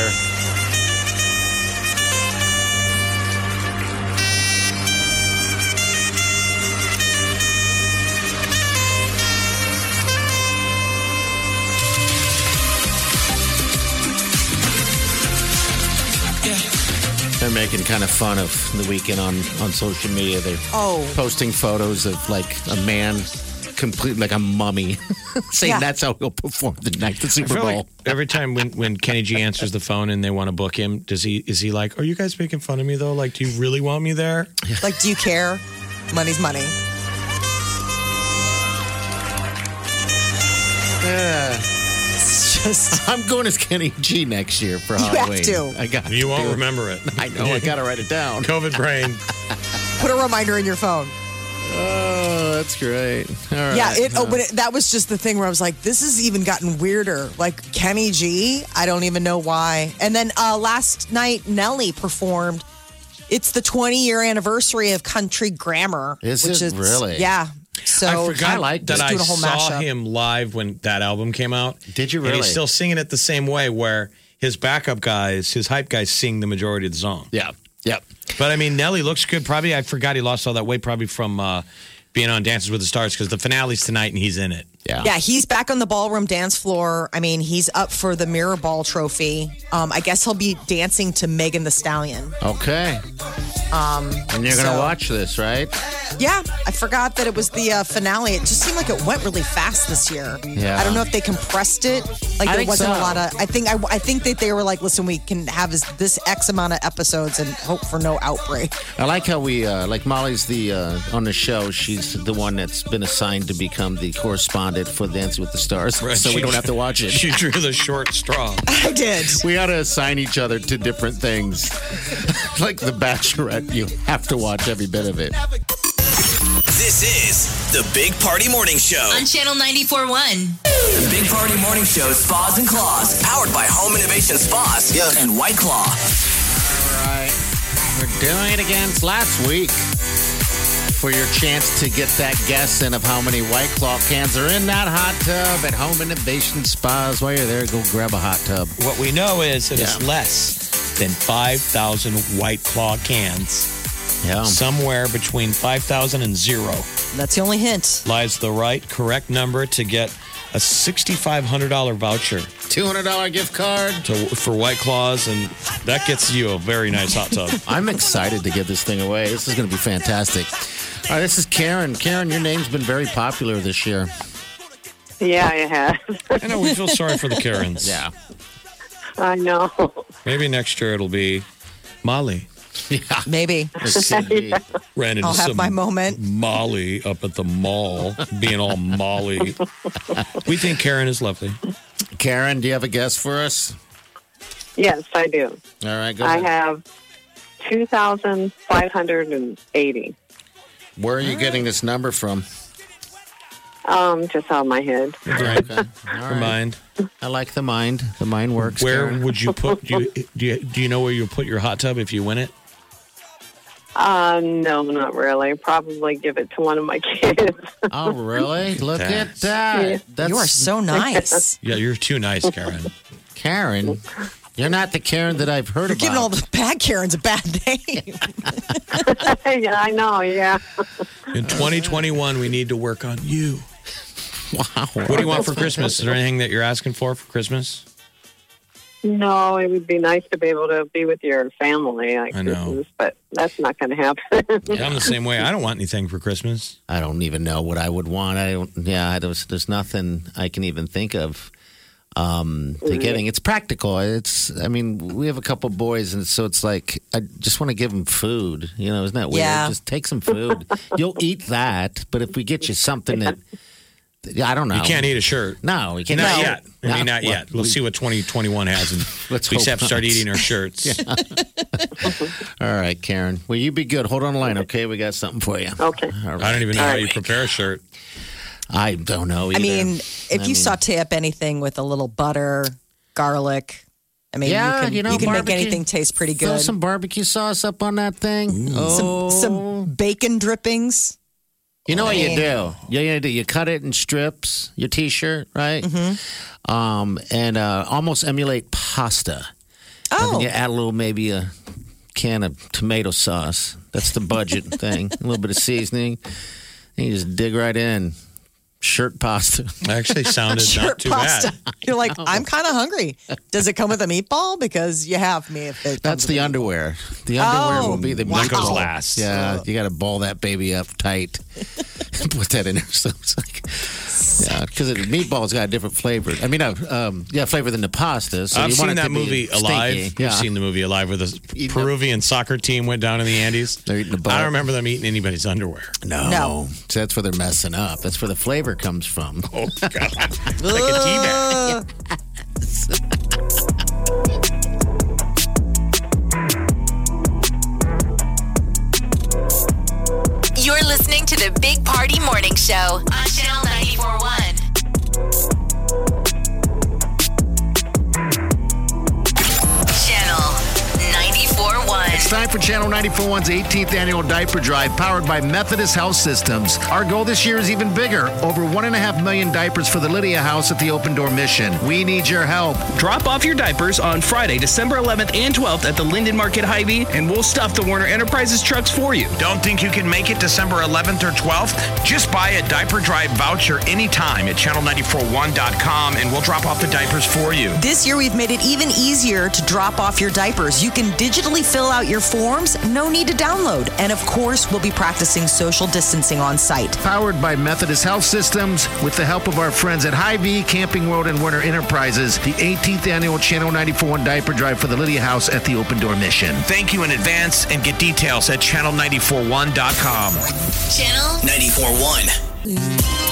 S5: Making kind of fun of the Weeknd on, on social media. They're
S3: Oh.
S5: posting photos of like a man complete like a mummy, (laughs) saying
S3: Yeah.
S5: that's how he'll perform the night the Super Bowl.
S4: like every time when, when Kenny G answers the phone and they want to book him, does he is he like, "Are you guys making fun of me though? Like, do you really want me there?" (laughs)
S3: Like, do you care? Money's money.
S5: Yeah.
S3: It's just. (laughs)
S5: I'm going as Kenny G next year for
S3: You have to.
S5: I got.
S4: You
S5: to
S4: won't remember it. (laughs)
S5: I know. I got to write it down. (laughs)
S4: COVID brain.
S3: Put a reminder in your phone.
S5: Oh, that's great. All right.
S3: Yeah, it. Oh, but it, that was just the thing where I was like, "This has even gotten weirder." Like Kenny G, I don't even know why. And then uh, last night, Nelly performed. It's the 20 year anniversary of Country Grammar.
S5: Is
S3: which
S5: it
S3: is
S5: really?
S3: Yeah. So
S4: I forgot
S5: I like
S4: that
S3: just
S4: I
S3: whole
S4: saw
S3: mashup.
S4: him live when that album came out.
S5: Did you
S4: And
S5: really?
S4: he's still singing it the same way, where his backup guys, his hype guys, sing the majority of the song.
S5: Yeah. Yep.
S4: But I mean, Nelly looks good. Probably, I forgot he lost all that weight, probably from uh, being on Dances with the Stars, because the finale's tonight and he's in it.
S5: Yeah.
S3: Yeah, he's back on the ballroom dance floor. I mean, he's up for the Mirror Ball Trophy. Um, I guess he'll be dancing to Megan Thee Stallion.
S5: Okay.
S3: Um,
S5: And you're going to
S3: so-
S5: watch this, right?
S3: Yeah, I forgot that it was the uh, finale. It just seemed like it went really fast this year.
S5: Yeah.
S3: I don't know if they compressed it. Like
S5: I
S3: there wasn't
S5: so.
S3: a lot of. I think I, I think that they were like, listen, we can have this, this X amount of episodes and hope for no outbreak.
S5: I like how we, uh, like Molly's the, uh, on the show, she's the one that's been assigned to become the correspondent for Dancing with the Stars. So we don't have to watch it. (laughs)
S4: She drew the short straw. (laughs)
S3: I did.
S5: We ought to assign each other to different things. (laughs) like The Bachelorette, you have to watch every bit of it.
S2: This is the Big Party Morning Show.
S1: On Channel 94.1.
S2: The Big Party Morning Show, Spas and Claws, powered by Home Innovation Spas and White Claw.
S5: All right. We're doing it again last week for your chance to get that guess in of how many White Claw cans are in that hot tub at Home Innovation Spas. While you're there, go grab a hot tub.
S4: What we know is that it's
S5: Yeah.
S4: less than 5,000 White Claw cans.
S5: Yeah.
S4: Somewhere between 5,000 and zero
S3: That's the only hint.
S4: lies the right, correct number to get a $6,500 voucher
S5: $200 gift card.
S4: to, for White Claws, and that gets you a very nice hot tub. (laughs)
S5: I'm excited to give this thing away. This is going to be fantastic. All right, this is Karen. Karen, your name's been very popular this year.
S9: Yeah, I have.
S4: I know we feel sorry for the Karens. (laughs)
S5: Yeah.
S9: I know.
S4: Maybe next year it'll be Molly.
S5: Yeah.
S3: Maybe. (laughs)
S5: It's (laughs)
S4: Ran into
S3: I'll have
S4: some
S3: my moment.
S4: Molly up at the mall, being all Molly. We think Karen is lovely.
S5: Karen, do you have a guess for us?
S9: Yes, I do.
S5: All right, go
S9: I
S5: ahead.
S9: have 2,580.
S5: Where are you getting this number from?
S9: Um, just out of my head.
S4: Right.
S5: Okay. (laughs) All
S4: Your
S5: right.
S4: mind.
S5: I like the mind. The mind works.
S4: Where
S5: Karen.
S4: would you put? Do you, (laughs) do you do you know where you put your hot tub if you win it?
S9: Uh, no, not really. Probably give it to one of my (laughs) kids.
S5: Oh, really? Look at
S4: That's-
S5: that. That's
S3: you are so nice.
S4: Yeah, you're too nice, Karen.
S5: Karen. You're not the Karen that I've heard
S3: You're
S5: about.
S3: giving all the bad Karens a bad name. (laughs) (laughs)
S9: yeah, I know. Yeah.
S4: In 2021, we need to work on you. (laughs)
S5: wow.
S4: What do you want for Christmas? Is there anything that you're asking for for Christmas?
S9: No, it would be nice to be able to be with your family. Like
S4: I know.
S9: Christmas, but that's not going to happen.
S4: Yeah, I'm the same way. I don't want anything for Christmas.
S5: I don't even know what I would want. I don't. Yeah, I don't, there's nothing I can even think of. Um, to getting it's practical. It's. I mean, we have a couple boys, and so it's like I just want to give them food. You know, isn't that weird?
S3: Yeah.
S5: Just take some food. (laughs) You'll eat that, but if we get you something that, I don't know.
S4: You can't eat a shirt.
S5: No, you can't.
S4: Not
S5: no.
S4: yet. I mean,
S5: No.
S4: not yet. We'll
S5: we-
S4: see what 2021 has, and (laughs)
S5: Let's
S4: we just have to start eating our shirts. (laughs)
S5: All right, Karen. Will you be good. Hold on the line, okay? We got something for you.
S9: okay.
S5: All right.
S4: I don't even know how you prepare a shirt.
S5: I don't know.
S3: I mean, if
S5: I
S3: you
S5: mean-
S3: saute up anything with a little butter, garlic, I mean,
S5: Yeah,
S3: you can,
S5: you know,
S3: can make anything taste pretty
S5: Throw
S3: good.
S5: some barbecue sauce up on that thing.
S3: some,
S5: Oh.
S3: some bacon drippings.
S5: You know what you do? You, you do. You cut it in strips. Your T-shirt, right?
S3: Mm-hmm.
S5: Um, and uh, almost emulate pasta. And
S3: Oh,
S5: then you add a little, maybe a can of tomato sauce. That's the budget (laughs) thing. A little bit of seasoning. And you just dig right in. Shirt pasta.
S4: Actually, (laughs) sounded not
S3: shirt
S4: too
S3: pasta.
S4: bad.
S3: You're like, I'm kind of hungry. Does it come with a meatball? Because you have me. If it
S5: That's the underwear. The underwear
S3: Oh,
S5: will be the
S3: wow.
S4: That goes
S5: meatball.
S4: last.
S5: Yeah, you got to ball that baby up tight. And (laughs) Put that in there. (laughs) So it's like, yeah, because the meatball's got a different flavor. I mean, uh, um, yeah, flavor than the pasta. So
S4: I've
S5: you want
S4: seen
S5: it
S4: that
S5: to be
S4: movie
S5: stinky.
S4: Alive.
S5: Yeah,
S4: You've seen the movie Alive where the
S5: Eating
S4: Peruvian soccer team went down in the Andes.
S5: They're eating a
S4: I
S5: ball.
S4: don't remember them eating anybody's underwear.
S5: No,
S3: No.
S5: So that's where they're messing up. That's where the flavor comes from. (laughs)
S4: Oh, God. (laughs) like a tea bag.
S3: Uh,
S1: You're listening to the Big Party Morning Show
S12: for Channel 941's 18th annual diaper drive powered by Methodist Health Systems. Our goal this year is even bigger over one and a half million diapers for the Lydia House at the Open Door Mission. We need your help.
S13: Drop off your diapers on Friday, December 11th and 12th at the Linden Market Hy-Vee, and we'll stuff the Werner Enterprises trucks for you.
S14: Don't think you can make it December 11th or 12th? Just buy a diaper drive voucher anytime at channel941.com and we'll drop off the diapers for you.
S3: This year, we've made it even easier to drop off your diapers. You can digitally fill out your forms, no need to download. And of course, we'll be practicing social distancing on site.
S12: Powered by Methodist Health Systems with the help of our friends at Hy-Vee, Camping World, and Werner Enterprises, the 18th annual Channel 941 diaper drive for the Lydia House at the Open Door Mission.
S14: Thank you in advance and get details at channel941.com.
S1: Channel
S2: 94.1.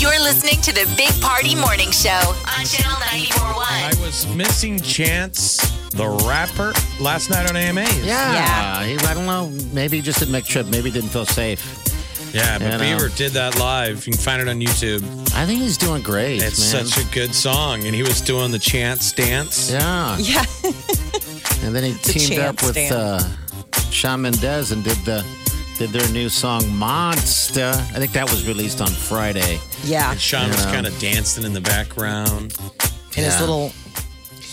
S1: You're listening to the Big Party Morning Show on Channel 941.
S4: I was missing Chance, the rapper, last night on AMAs.
S5: Yeah, He, I don't know. Maybe he just didn't make a trip. Maybe he didn't feel safe.
S4: Yeah, but
S5: You know.
S4: Bieber did that live. You can find it on YouTube.
S5: I think he's doing great.
S4: It's
S5: man.
S4: such a good song. And he was doing the Chance dance.
S5: yeah.
S3: Yeah. (laughs)
S5: And then he teamed up with
S3: stand.
S5: uh, Shawn Mendes and did the did their new song Monster. I think that was released on Friday.
S3: Yeah.
S4: And Shawn
S5: You
S4: was
S5: know.
S4: kind of dancing in the background.
S3: In his
S5: Yeah.
S3: little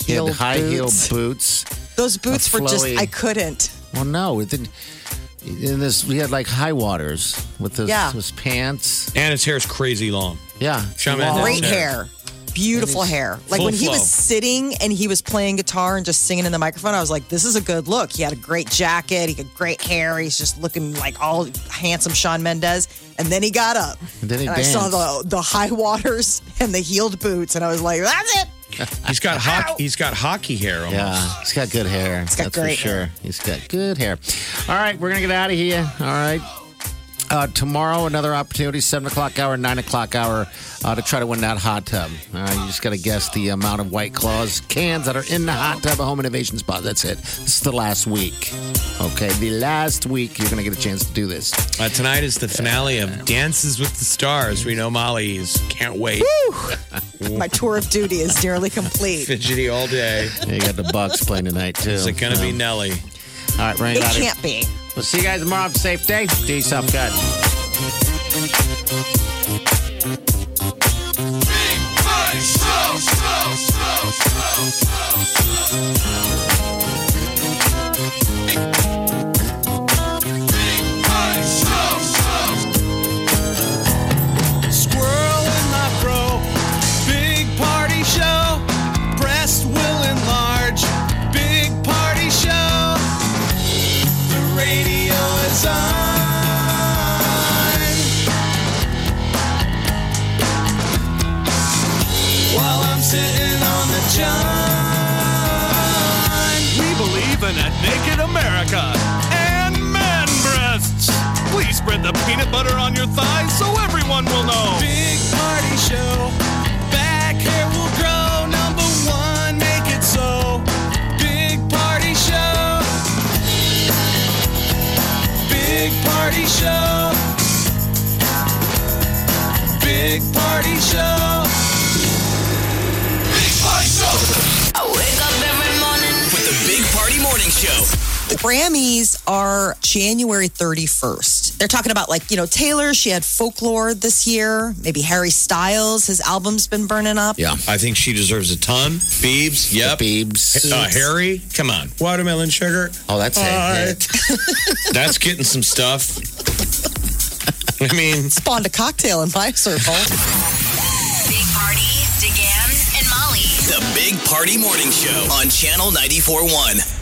S5: He had
S3: heel
S5: high heel
S3: boots.
S5: boots.
S3: Those boots
S5: A
S3: were just,
S5: flowy-
S3: I couldn't.
S5: Well, no, it didn't. In this, we had like high waters with his,
S3: Yeah.
S5: his pants.
S4: And his hair's crazy long.
S5: Yeah,
S4: Shawn
S5: long.
S4: Mendes.
S3: Great
S4: hair.
S3: hair. Beautiful hair. Like when he
S4: flow.
S3: was sitting and he was playing guitar and just singing in the microphone, I was like, this is a good look. He had a great jacket. He had great hair. He's just looking like all handsome Shawn Mendes. And then he got up.
S5: And then he
S3: I saw the, the high waters and the heeled boots. And I was like, that's it. (laughs)
S4: He's got hockey. He's got hockey hair. Almost.
S5: Yeah, he's got good hair.
S3: got
S5: That's
S3: great
S5: for sure.
S3: hair.
S5: He's got good hair. All right, we're gonna get out of here. All right. Uh, tomorrow, another opportunity, 7 o'clock hour, 9 o'clock hour, uh, to try to win that hot tub. Uh, you just got to guess the amount of White Claws cans that are in the hot tub at Home Innovation Spa. That's it. This is the last week. Okay, the last week you're going to get a chance to do this.
S4: Uh, tonight is the finale of Dances with the Stars. We know Molly's can't wait. (laughs)
S3: My tour of duty is nearly complete.
S4: Fidgety all day.
S5: You got the Bucks playing tonight, too.
S4: Is it going to be Nelly?
S5: All right, Rain
S3: It
S5: got
S3: can't be.
S5: We'll see you guys tomorrow. Have a safe day. Do yourself good.
S15: Butter on your thighs so everyone will know. Big party show. Back hair will grow. Number one, make it so. Big party show. Big party show. Big party show. Big party show.
S2: I wake up every morning with the Big Party Morning Show.
S3: The Grammys are January 31st. They're talking about like, you know, Taylor, she had folklore this year. Maybe Harry Styles, his album's been burning up.
S5: Yeah.
S4: I think she deserves a ton. Beebs, yep.
S5: Beebs.
S4: Uh, Harry, come on. Watermelon sugar.
S5: Oh, that's a
S4: Alright. (laughs) That's getting some stuff. I mean, (laughs)
S3: Spawned a cocktail in my circle.
S1: Big Party, DeGan, and Molly.
S2: The Big Party Morning Show on Channel 94.1.